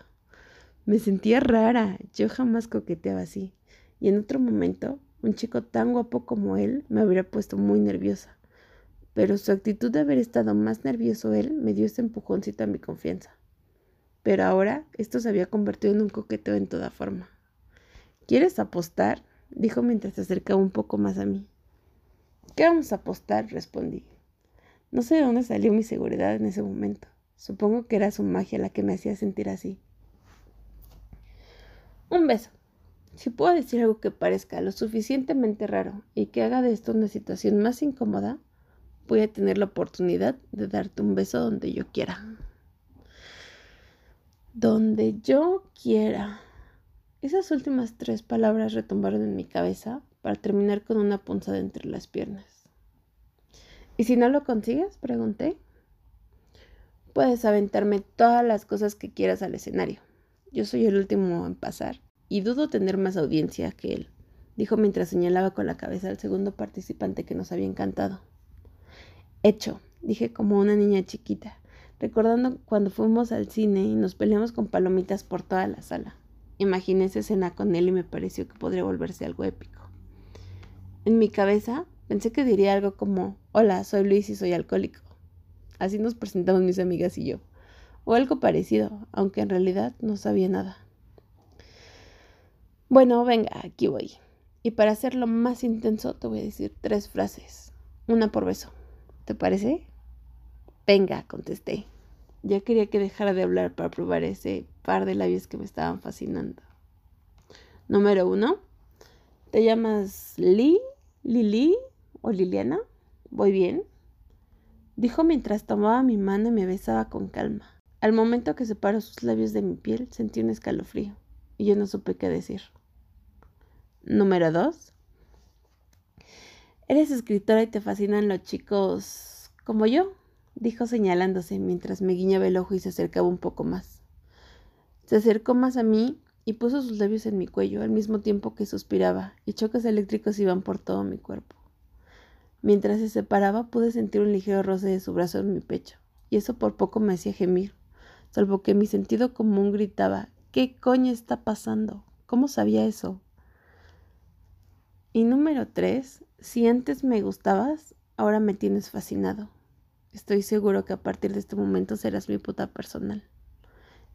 Me sentía rara, yo jamás coqueteaba así, y en otro momento, un chico tan guapo como él me habría puesto muy nerviosa. Pero su actitud de haber estado más nervioso él me dio ese empujoncito a mi confianza. Pero ahora esto se había convertido en un coqueteo en toda forma. ¿Quieres apostar? dijo mientras se acercaba un poco más a mí. ¿Qué vamos a apostar? respondí. No sé de dónde salió mi seguridad en ese momento. Supongo que era su magia la que me hacía sentir así. Un beso. Si puedo decir algo que parezca lo suficientemente raro y que haga de esto una situación más incómoda, voy a tener la oportunidad de darte un beso donde yo quiera. Donde yo quiera. Esas últimas tres palabras retumbaron en mi cabeza para terminar con una punzada entre las piernas. ¿Y si no lo consigues? pregunté. Puedes aventarme todas las cosas que quieras al escenario. Yo soy el último en pasar y dudo tener más audiencia que él, dijo mientras señalaba con la cabeza al segundo participante que nos había encantado. Hecho, dije como una niña chiquita, recordando cuando fuimos al cine y nos peleamos con palomitas por toda la sala. Imaginé esa escena con él y me pareció que podría volverse algo épico. En mi cabeza pensé que diría algo como, hola, soy Luis y soy alcohólico. Así nos presentamos mis amigas y yo. O algo parecido, aunque en realidad no sabía nada. Bueno, venga, aquí voy. Y para hacerlo más intenso te voy a decir tres frases. Una por beso. ¿Te parece? Venga, contesté. Ya quería que dejara de hablar para probar ese par de labios que me estaban fascinando. Número uno. ¿Te llamas Lee, Lili o Liliana? ¿Voy bien? dijo mientras tomaba mi mano y me besaba con calma. Al momento que separó sus labios de mi piel, sentí un escalofrío y yo no supe qué decir. Número 2. Eres escritora y te fascinan los chicos como yo, dijo señalándose mientras me guiñaba el ojo y se acercaba un poco más. Se acercó más a mí y puso sus labios en mi cuello al mismo tiempo que suspiraba y choques eléctricos iban por todo mi cuerpo. Mientras se separaba pude sentir un ligero roce de su brazo en mi pecho y eso por poco me hacía gemir, salvo que mi sentido común gritaba ¿Qué coño está pasando? ¿Cómo sabía eso? Y número tres, si antes me gustabas, ahora me tienes fascinado. Estoy seguro que a partir de este momento serás mi puta personal.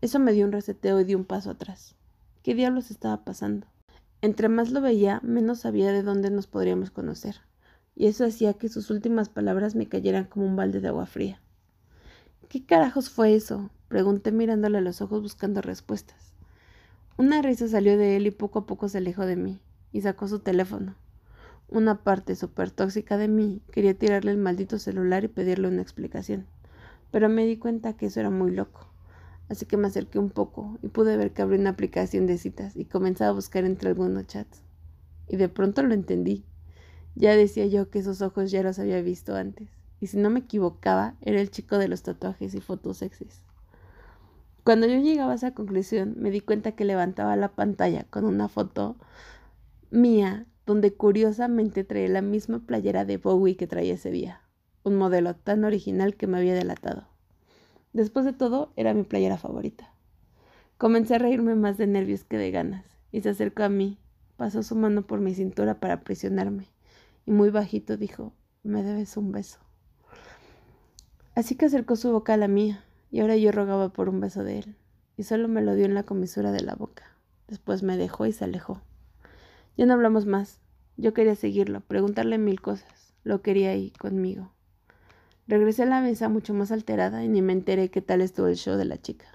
Eso me dio un reseteo y di un paso atrás. ¿Qué diablos estaba pasando? Entre más lo veía, menos sabía de dónde nos podríamos conocer, y eso hacía que sus últimas palabras me cayeran como un balde de agua fría. ¿Qué carajos fue eso? pregunté mirándole a los ojos buscando respuestas. Una risa salió de él y poco a poco se alejó de mí, y sacó su teléfono. Una parte súper tóxica de mí quería tirarle el maldito celular y pedirle una explicación, pero me di cuenta que eso era muy loco. Así que me acerqué un poco y pude ver que abrió una aplicación de citas y comenzaba a buscar entre algunos chats. Y de pronto lo entendí. Ya decía yo que esos ojos ya los había visto antes. Y si no me equivocaba, era el chico de los tatuajes y fotos sexys. Cuando yo llegaba a esa conclusión, me di cuenta que levantaba la pantalla con una foto mía donde curiosamente traía la misma playera de Bowie que traía ese día, un modelo tan original que me había delatado. Después de todo, era mi playera favorita. Comencé a reírme más de nervios que de ganas, y se acercó a mí, pasó su mano por mi cintura para presionarme, y muy bajito dijo, me debes un beso. Así que acercó su boca a la mía, y ahora yo rogaba por un beso de él, y solo me lo dio en la comisura de la boca. Después me dejó y se alejó. Ya no hablamos más. Yo quería seguirlo, preguntarle mil cosas. Lo quería ahí, conmigo. Regresé a la mesa mucho más alterada y ni me enteré qué tal estuvo el show de la chica.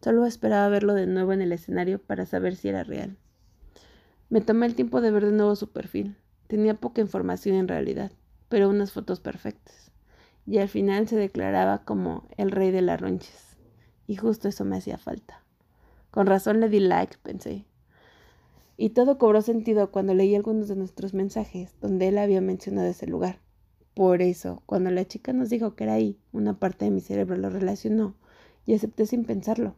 Solo esperaba verlo de nuevo en el escenario para saber si era real. Me tomé el tiempo de ver de nuevo su perfil. Tenía poca información en realidad, pero unas fotos perfectas. Y al final se declaraba como el rey de las ronches. Y justo eso me hacía falta. Con razón le di like, pensé. Y todo cobró sentido cuando leí algunos de nuestros mensajes donde él había mencionado ese lugar. Por eso, cuando la chica nos dijo que era ahí, una parte de mi cerebro lo relacionó y acepté sin pensarlo.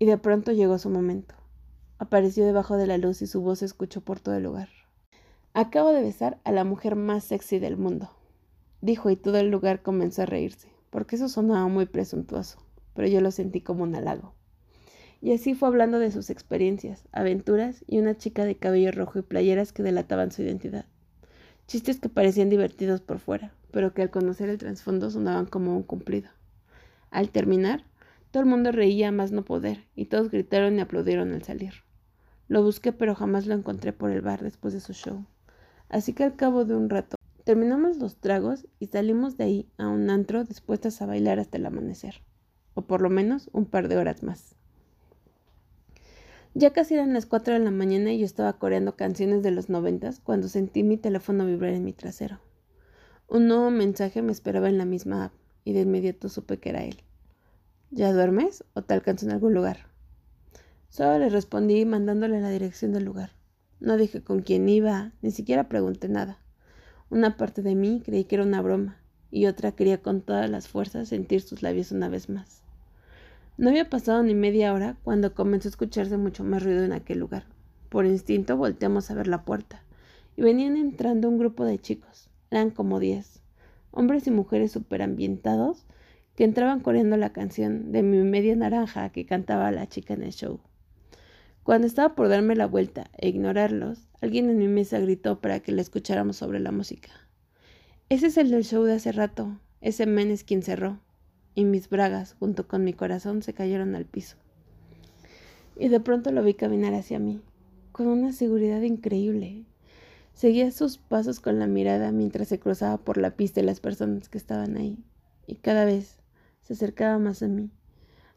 Y de pronto llegó su momento. Apareció debajo de la luz y su voz se escuchó por todo el lugar. Acabo de besar a la mujer más sexy del mundo, dijo y todo el lugar comenzó a reírse, porque eso sonaba muy presuntuoso, pero yo lo sentí como un halago. Y así fue hablando de sus experiencias, aventuras y una chica de cabello rojo y playeras que delataban su identidad. Chistes que parecían divertidos por fuera, pero que al conocer el trasfondo sonaban como un cumplido. Al terminar, todo el mundo reía más no poder, y todos gritaron y aplaudieron al salir. Lo busqué, pero jamás lo encontré por el bar después de su show. Así que al cabo de un rato, terminamos los tragos y salimos de ahí a un antro dispuestas a bailar hasta el amanecer, o por lo menos un par de horas más. Ya casi eran las 4 de la mañana y yo estaba coreando canciones de los noventas cuando sentí mi teléfono vibrar en mi trasero. Un nuevo mensaje me esperaba en la misma app y de inmediato supe que era él. ¿Ya duermes o te alcanzo en algún lugar? Solo le respondí mandándole la dirección del lugar. No dije con quién iba, ni siquiera pregunté nada. Una parte de mí creí que era una broma y otra quería con todas las fuerzas sentir sus labios una vez más. No había pasado ni media hora cuando comenzó a escucharse mucho más ruido en aquel lugar. Por instinto volteamos a ver la puerta, y venían entrando un grupo de chicos. Eran como diez, hombres y mujeres superambientados que entraban corriendo la canción de mi media naranja que cantaba la chica en el show. Cuando estaba por darme la vuelta e ignorarlos, alguien en mi mesa gritó para que le escucháramos sobre la música. Ese es el del show de hace rato. Ese men es quien cerró y mis bragas, junto con mi corazón, se cayeron al piso. Y de pronto lo vi caminar hacia mí, con una seguridad increíble. Seguía sus pasos con la mirada mientras se cruzaba por la pista de las personas que estaban ahí, y cada vez se acercaba más a mí,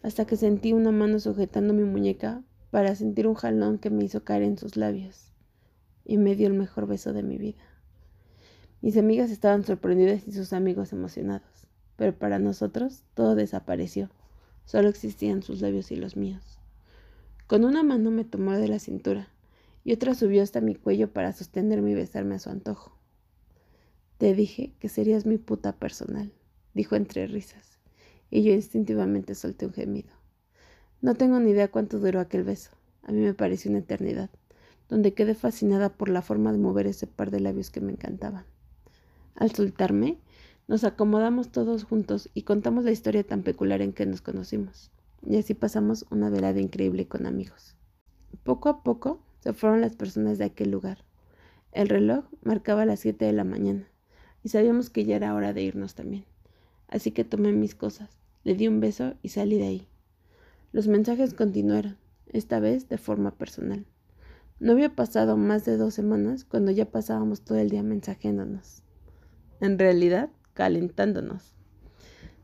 hasta que sentí una mano sujetando mi muñeca para sentir un jalón que me hizo caer en sus labios, y me dio el mejor beso de mi vida. Mis amigas estaban sorprendidas y sus amigos emocionados pero para nosotros todo desapareció. Solo existían sus labios y los míos. Con una mano me tomó de la cintura y otra subió hasta mi cuello para sostenerme y besarme a su antojo. Te dije que serías mi puta personal, dijo entre risas, y yo instintivamente solté un gemido. No tengo ni idea cuánto duró aquel beso. A mí me pareció una eternidad, donde quedé fascinada por la forma de mover ese par de labios que me encantaban. Al soltarme, nos acomodamos todos juntos y contamos la historia tan peculiar en que nos conocimos. Y así pasamos una velada increíble con amigos. Poco a poco se fueron las personas de aquel lugar. El reloj marcaba las siete de la mañana y sabíamos que ya era hora de irnos también. Así que tomé mis cosas, le di un beso y salí de ahí. Los mensajes continuaron, esta vez de forma personal. No había pasado más de dos semanas cuando ya pasábamos todo el día mensajeándonos. En realidad, calentándonos.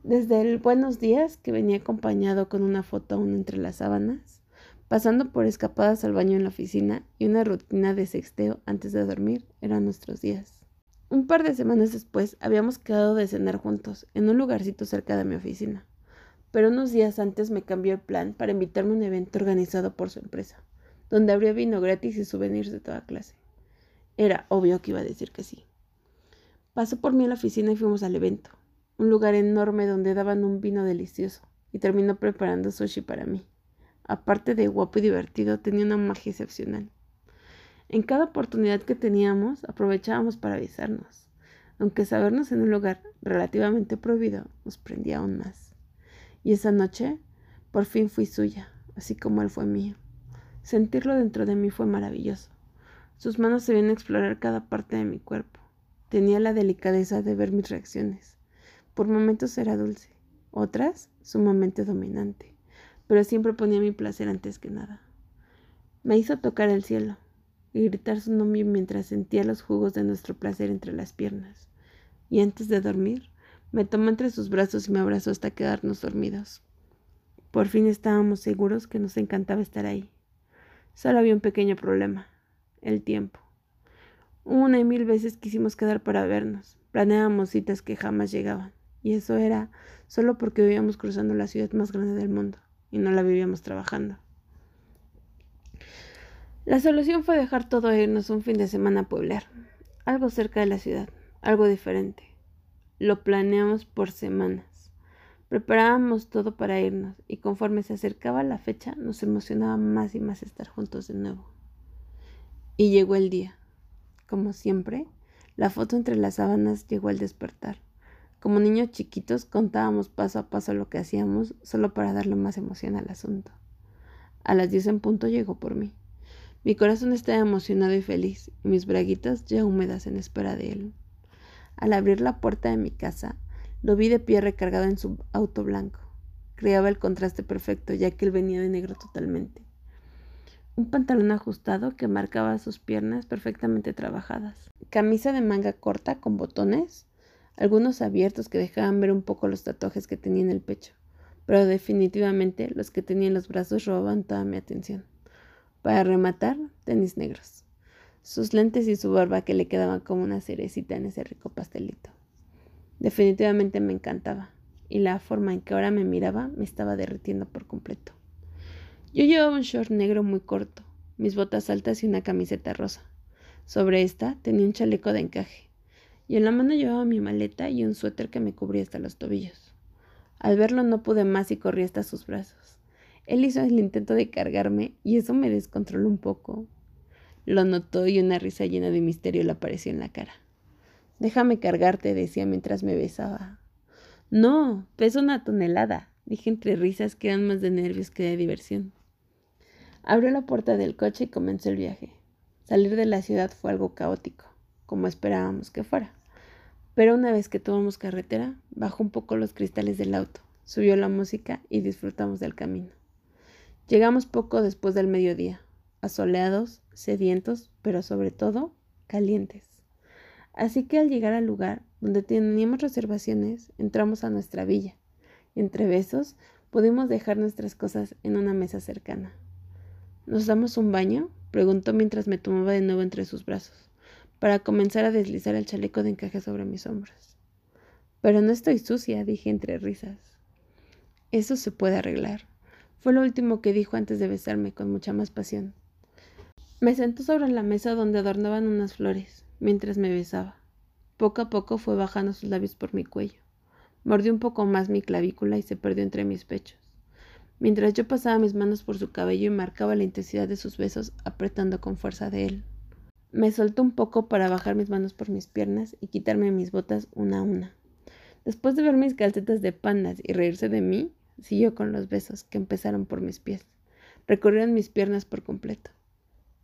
Desde el buenos días, que venía acompañado con una foto aún entre las sábanas, pasando por escapadas al baño en la oficina y una rutina de sexteo antes de dormir, eran nuestros días. Un par de semanas después habíamos quedado de cenar juntos en un lugarcito cerca de mi oficina, pero unos días antes me cambió el plan para invitarme a un evento organizado por su empresa, donde habría vino gratis y souvenirs de toda clase. Era obvio que iba a decir que sí. Pasó por mí a la oficina y fuimos al evento, un lugar enorme donde daban un vino delicioso, y terminó preparando sushi para mí. Aparte de guapo y divertido, tenía una magia excepcional. En cada oportunidad que teníamos, aprovechábamos para avisarnos, aunque sabernos en un lugar relativamente prohibido nos prendía aún más. Y esa noche, por fin fui suya, así como él fue mío. Sentirlo dentro de mí fue maravilloso. Sus manos se a explorar cada parte de mi cuerpo Tenía la delicadeza de ver mis reacciones. Por momentos era dulce, otras sumamente dominante, pero siempre ponía mi placer antes que nada. Me hizo tocar el cielo y gritar su nombre mientras sentía los jugos de nuestro placer entre las piernas. Y antes de dormir, me tomó entre sus brazos y me abrazó hasta quedarnos dormidos. Por fin estábamos seguros que nos encantaba estar ahí. Solo había un pequeño problema, el tiempo. Una y mil veces quisimos quedar para vernos. Planeábamos citas que jamás llegaban. Y eso era solo porque vivíamos cruzando la ciudad más grande del mundo y no la vivíamos trabajando. La solución fue dejar todo e irnos un fin de semana a pueblear, algo cerca de la ciudad, algo diferente. Lo planeamos por semanas. Preparábamos todo para irnos y conforme se acercaba la fecha nos emocionaba más y más estar juntos de nuevo. Y llegó el día. Como siempre, la foto entre las sábanas llegó al despertar. Como niños chiquitos contábamos paso a paso lo que hacíamos solo para darle más emoción al asunto. A las diez en punto llegó por mí. Mi corazón estaba emocionado y feliz, y mis braguitas ya húmedas en espera de él. Al abrir la puerta de mi casa, lo vi de pie recargado en su auto blanco. Creaba el contraste perfecto, ya que él venía de negro totalmente un pantalón ajustado que marcaba sus piernas perfectamente trabajadas, camisa de manga corta con botones, algunos abiertos que dejaban ver un poco los tatuajes que tenía en el pecho, pero definitivamente los que tenía en los brazos robaban toda mi atención. Para rematar, tenis negros, sus lentes y su barba que le quedaban como una cerecita en ese rico pastelito. Definitivamente me encantaba, y la forma en que ahora me miraba me estaba derritiendo por completo. Yo llevaba un short negro muy corto, mis botas altas y una camiseta rosa. Sobre esta tenía un chaleco de encaje, y en la mano llevaba mi maleta y un suéter que me cubría hasta los tobillos. Al verlo no pude más y corrí hasta sus brazos. Él hizo el intento de cargarme y eso me descontroló un poco. Lo notó y una risa llena de misterio le apareció en la cara. Déjame cargarte, decía mientras me besaba. No, peso una tonelada, dije entre risas que eran más de nervios que de diversión. Abrió la puerta del coche y comenzó el viaje. Salir de la ciudad fue algo caótico, como esperábamos que fuera. Pero una vez que tomamos carretera, bajó un poco los cristales del auto, subió la música y disfrutamos del camino. Llegamos poco después del mediodía, asoleados, sedientos, pero sobre todo calientes. Así que al llegar al lugar donde teníamos reservaciones, entramos a nuestra villa y entre besos pudimos dejar nuestras cosas en una mesa cercana. ¿Nos damos un baño? preguntó mientras me tomaba de nuevo entre sus brazos, para comenzar a deslizar el chaleco de encaje sobre mis hombros. Pero no estoy sucia, dije entre risas. Eso se puede arreglar. Fue lo último que dijo antes de besarme con mucha más pasión. Me sentó sobre la mesa donde adornaban unas flores, mientras me besaba. Poco a poco fue bajando sus labios por mi cuello. Mordió un poco más mi clavícula y se perdió entre mis pechos. Mientras yo pasaba mis manos por su cabello y marcaba la intensidad de sus besos, apretando con fuerza de él. Me soltó un poco para bajar mis manos por mis piernas y quitarme mis botas una a una. Después de ver mis calcetas de pandas y reírse de mí, siguió con los besos que empezaron por mis pies. Recorrieron mis piernas por completo.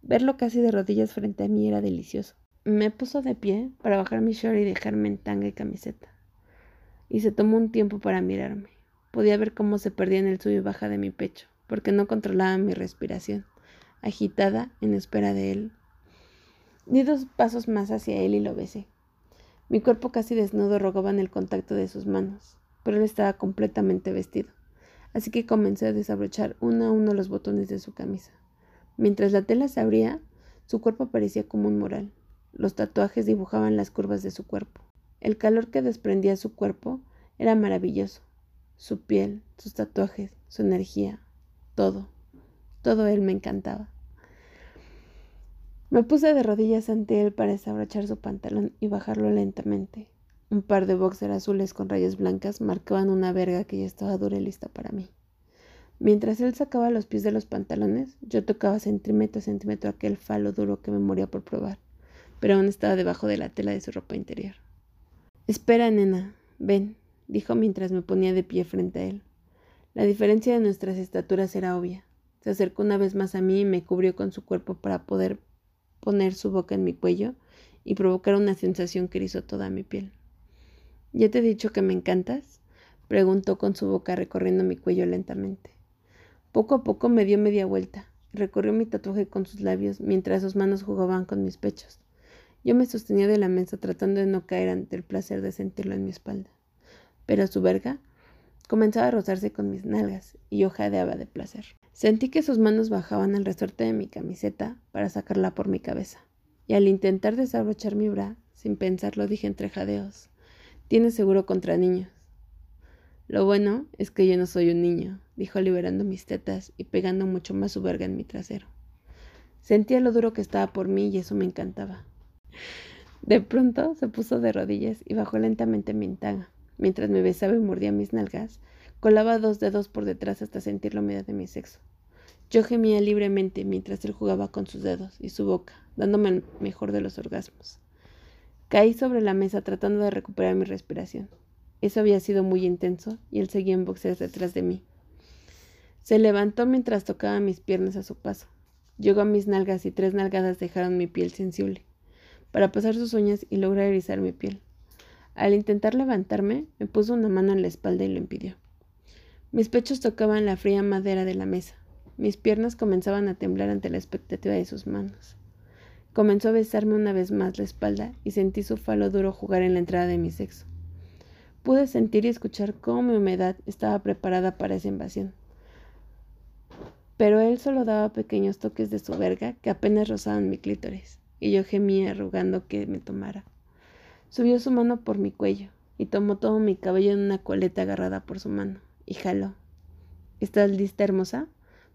Verlo casi de rodillas frente a mí era delicioso. Me puso de pie para bajar mi short y dejarme en tanga y camiseta. Y se tomó un tiempo para mirarme. Podía ver cómo se perdía en el sub y baja de mi pecho, porque no controlaba mi respiración, agitada en espera de él Di dos pasos más hacia él y lo besé. Mi cuerpo casi desnudo rogaba en el contacto de sus manos, pero él estaba completamente vestido, así que comencé a desabrochar uno a uno los botones de su camisa. Mientras la tela se abría, su cuerpo parecía como un mural. Los tatuajes dibujaban las curvas de su cuerpo. El calor que desprendía su cuerpo era maravilloso. Su piel, sus tatuajes, su energía, todo, todo él me encantaba. Me puse de rodillas ante él para desabrochar su pantalón y bajarlo lentamente. Un par de boxers azules con rayas blancas marcaban una verga que ya estaba dura y lista para mí. Mientras él sacaba los pies de los pantalones, yo tocaba centímetro a centímetro aquel falo duro que me moría por probar, pero aún estaba debajo de la tela de su ropa interior. Espera, nena, ven, dijo mientras me ponía de pie frente a él. La diferencia de nuestras estaturas era obvia. Se acercó una vez más a mí y me cubrió con su cuerpo para poder poner su boca en mi cuello y provocar una sensación que erizó toda mi piel. ¿Ya te he dicho que me encantas? preguntó con su boca recorriendo mi cuello lentamente. Poco a poco me dio media vuelta recorrió mi tatuaje con sus labios mientras sus manos jugaban con mis pechos. Yo me sostenía de la mesa tratando de no caer ante el placer de sentirlo en mi espalda. Pero su verga comenzaba a rozarse con mis nalgas y yo jadeaba de placer. Sentí que sus manos bajaban al resorte de mi camiseta para sacarla por mi cabeza, y al intentar desabrochar mi bra, sin pensarlo dije entre jadeos, Tienes seguro contra niños. Lo bueno es que yo no soy un niño, dijo liberando mis tetas y pegando mucho más su verga en mi trasero. Sentía lo duro que estaba por mí y eso me encantaba. De pronto se puso de rodillas y bajó lentamente mi taga. Mientras me besaba y mordía mis nalgas, colaba dos dedos por detrás hasta sentir la humedad de mi sexo. Yo gemía libremente mientras él jugaba con sus dedos y su boca, dándome el mejor de los orgasmos. Caí sobre la mesa tratando de recuperar mi respiración. Eso había sido muy intenso y él seguía en boxeas detrás de mí. Se levantó mientras tocaba mis piernas a su paso. Llegó a mis nalgas y tres nalgadas dejaron mi piel sensible, para pasar sus uñas y lograr erizar mi piel. Al intentar levantarme, me puso una mano en la espalda y lo impidió. Mis pechos tocaban la fría madera de la mesa. Mis piernas comenzaban a temblar ante la expectativa de sus manos. Comenzó a besarme una vez más la espalda y sentí su falo duro jugar en la entrada de mi sexo. Pude sentir y escuchar cómo mi humedad estaba preparada para esa invasión. Pero él solo daba pequeños toques de su verga que apenas rozaban mi clítoris, y yo gemía rogando que me tomara. Subió su mano por mi cuello y tomó todo mi cabello en una coleta agarrada por su mano, y jaló. ¿Estás lista, hermosa?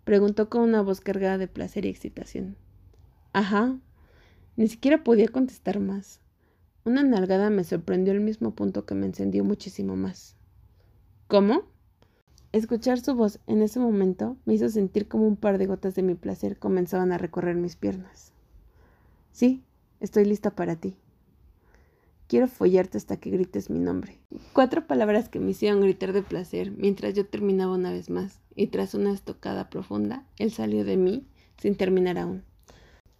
Preguntó con una voz cargada de placer y excitación. Ajá. Ni siquiera podía contestar más. Una nalgada me sorprendió al mismo punto que me encendió muchísimo más. ¿Cómo? Escuchar su voz en ese momento me hizo sentir como un par de gotas de mi placer comenzaban a recorrer mis piernas. Sí, estoy lista para ti. Quiero follarte hasta que grites mi nombre. Cuatro palabras que me hicieron gritar de placer mientras yo terminaba una vez más, y tras una estocada profunda, él salió de mí sin terminar aún.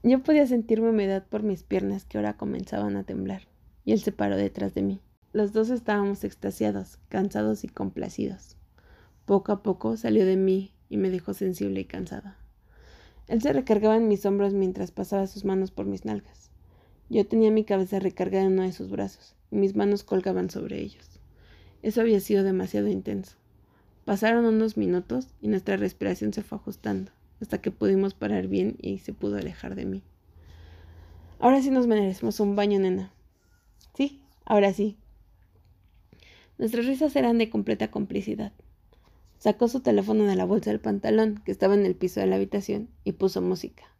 Yo podía sentir mi humedad por mis piernas que ahora comenzaban a temblar, y él se paró detrás de mí. Los dos estábamos extasiados, cansados y complacidos. Poco a poco salió de mí y me dejó sensible y cansada. Él se recargaba en mis hombros mientras pasaba sus manos por mis nalgas. Yo tenía mi cabeza recargada en uno de sus brazos y mis manos colgaban sobre ellos. Eso había sido demasiado intenso. Pasaron unos minutos y nuestra respiración se fue ajustando hasta que pudimos parar bien y se pudo alejar de mí. Ahora sí nos merecemos un baño, nena. Sí, ahora sí. Nuestras risas eran de completa complicidad. Sacó su teléfono de la bolsa del pantalón, que estaba en el piso de la habitación, y puso música.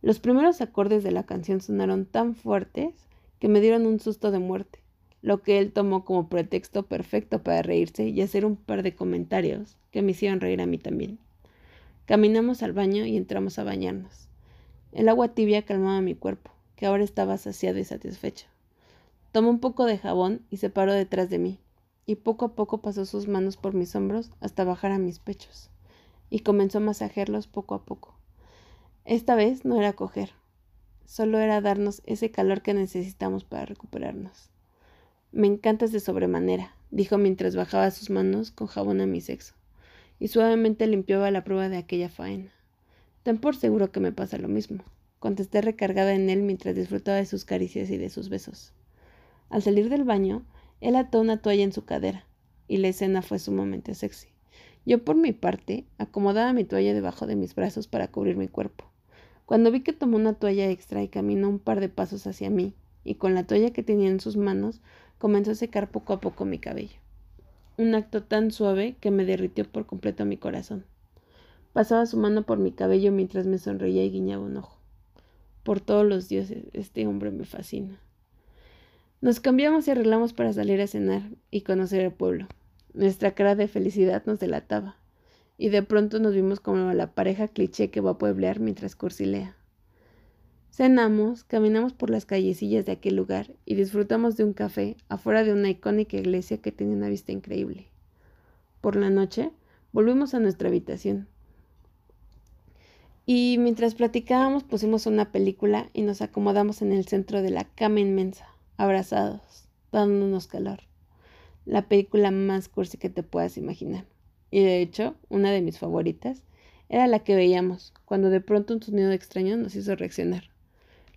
Los primeros acordes de la canción sonaron tan fuertes que me dieron un susto de muerte, lo que él tomó como pretexto perfecto para reírse y hacer un par de comentarios que me hicieron reír a mí también. Caminamos al baño y entramos a bañarnos. El agua tibia calmaba mi cuerpo, que ahora estaba saciado y satisfecho. Tomó un poco de jabón y se paró detrás de mí, y poco a poco pasó sus manos por mis hombros hasta bajar a mis pechos, y comenzó a masajearlos poco a poco. Esta vez no era coger, solo era darnos ese calor que necesitamos para recuperarnos. Me encantas de sobremanera, dijo mientras bajaba sus manos con jabón a mi sexo, y suavemente limpiaba la prueba de aquella faena. Ten por seguro que me pasa lo mismo, contesté recargada en él mientras disfrutaba de sus caricias y de sus besos. Al salir del baño, él ató una toalla en su cadera, y la escena fue sumamente sexy. Yo, por mi parte, acomodaba mi toalla debajo de mis brazos para cubrir mi cuerpo. Cuando vi que tomó una toalla extra y caminó un par de pasos hacia mí, y con la toalla que tenía en sus manos, comenzó a secar poco a poco mi cabello. Un acto tan suave que me derritió por completo mi corazón. Pasaba su mano por mi cabello mientras me sonreía y guiñaba un ojo. Por todos los dioses, este hombre me fascina. Nos cambiamos y arreglamos para salir a cenar y conocer el pueblo. Nuestra cara de felicidad nos delataba, y de pronto nos vimos como la pareja cliché que va a pueblear mientras cursilea. Cenamos, caminamos por las callecillas de aquel lugar y disfrutamos de un café afuera de una icónica iglesia que tenía una vista increíble. Por la noche, volvimos a nuestra habitación. Y mientras platicábamos pusimos una película y nos acomodamos en el centro de la cama inmensa abrazados, dándonos calor. La película más cursi que te puedas imaginar. Y de hecho, una de mis favoritas era la que veíamos, cuando de pronto un sonido extraño nos hizo reaccionar.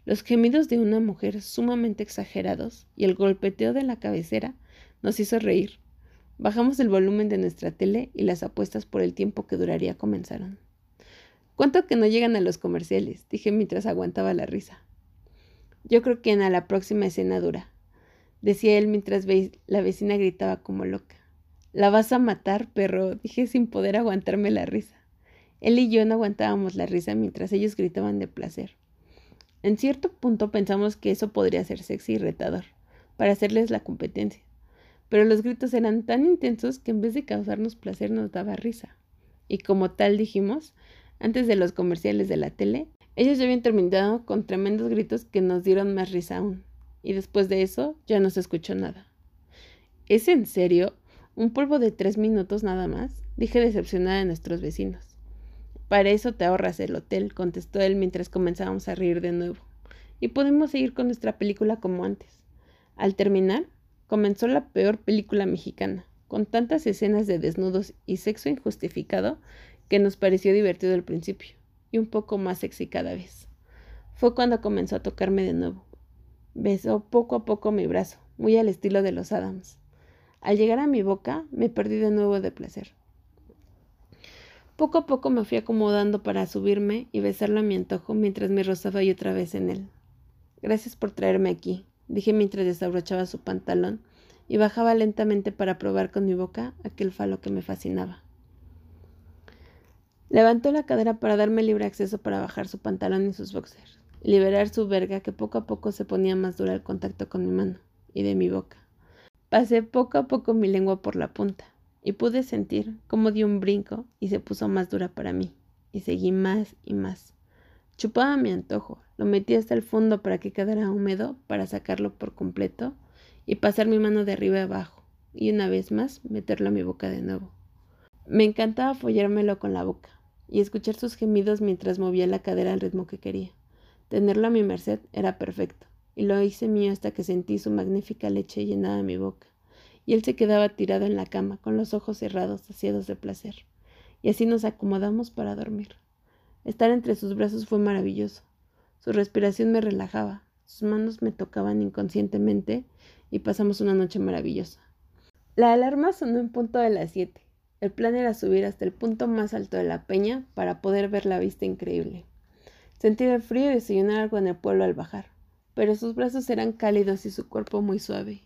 Los gemidos de una mujer sumamente exagerados y el golpeteo de la cabecera nos hizo reír. Bajamos el volumen de nuestra tele y las apuestas por el tiempo que duraría comenzaron. ¿Cuánto que no llegan a los comerciales? dije mientras aguantaba la risa. Yo creo que en la próxima escena dura, decía él mientras la vecina gritaba como loca. La vas a matar, perro, dije sin poder aguantarme la risa. Él y yo no aguantábamos la risa mientras ellos gritaban de placer. En cierto punto pensamos que eso podría ser sexy y retador, para hacerles la competencia. Pero los gritos eran tan intensos que en vez de causarnos placer nos daba risa. Y como tal dijimos, antes de los comerciales de la tele, ellos ya habían terminado con tremendos gritos que nos dieron más risa aún, y después de eso ya no se escuchó nada. ¿Es en serio? ¿Un polvo de tres minutos nada más? dije decepcionada de nuestros vecinos. Para eso te ahorras el hotel, contestó él mientras comenzábamos a reír de nuevo, y pudimos seguir con nuestra película como antes. Al terminar, comenzó la peor película mexicana, con tantas escenas de desnudos y sexo injustificado que nos pareció divertido al principio y un poco más sexy cada vez. Fue cuando comenzó a tocarme de nuevo. Besó poco a poco mi brazo, muy al estilo de los Adams. Al llegar a mi boca, me perdí de nuevo de placer. Poco a poco me fui acomodando para subirme y besarlo a mi antojo mientras me rozaba y otra vez en él. Gracias por traerme aquí, dije mientras desabrochaba su pantalón y bajaba lentamente para probar con mi boca aquel falo que me fascinaba. Levantó la cadera para darme libre acceso para bajar su pantalón y sus boxers, liberar su verga que poco a poco se ponía más dura al contacto con mi mano y de mi boca. Pasé poco a poco mi lengua por la punta, y pude sentir cómo dio un brinco y se puso más dura para mí, y seguí más y más. Chupaba mi antojo, lo metí hasta el fondo para que quedara húmedo para sacarlo por completo y pasar mi mano de arriba abajo, y una vez más meterlo a mi boca de nuevo. Me encantaba follármelo con la boca, y escuchar sus gemidos mientras movía la cadera al ritmo que quería. Tenerlo a mi merced era perfecto, y lo hice mío hasta que sentí su magnífica leche llenada mi boca, y él se quedaba tirado en la cama, con los ojos cerrados, saciados de placer, y así nos acomodamos para dormir. Estar entre sus brazos fue maravilloso. Su respiración me relajaba, sus manos me tocaban inconscientemente, y pasamos una noche maravillosa. La alarma sonó en punto de las siete, el plan era subir hasta el punto más alto de la peña para poder ver la vista increíble. Sentir el frío y desayunar algo en el pueblo al bajar, pero sus brazos eran cálidos y su cuerpo muy suave.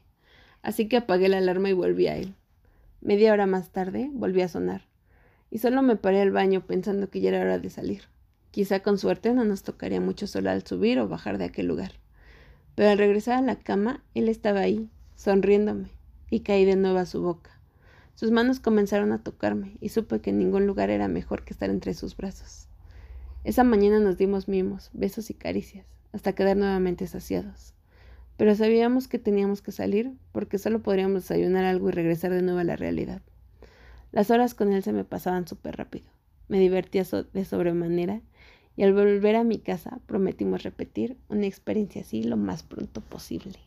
Así que apagué la alarma y volví a él. Media hora más tarde volví a sonar, y solo me paré al baño pensando que ya era hora de salir. Quizá con suerte no nos tocaría mucho sol al subir o bajar de aquel lugar. Pero al regresar a la cama, él estaba ahí, sonriéndome, y caí de nuevo a su boca. Sus manos comenzaron a tocarme y supe que en ningún lugar era mejor que estar entre sus brazos. Esa mañana nos dimos mimos, besos y caricias, hasta quedar nuevamente saciados. Pero sabíamos que teníamos que salir porque solo podríamos desayunar algo y regresar de nuevo a la realidad. Las horas con él se me pasaban súper rápido. Me divertía de sobremanera y al volver a mi casa prometimos repetir una experiencia así lo más pronto posible.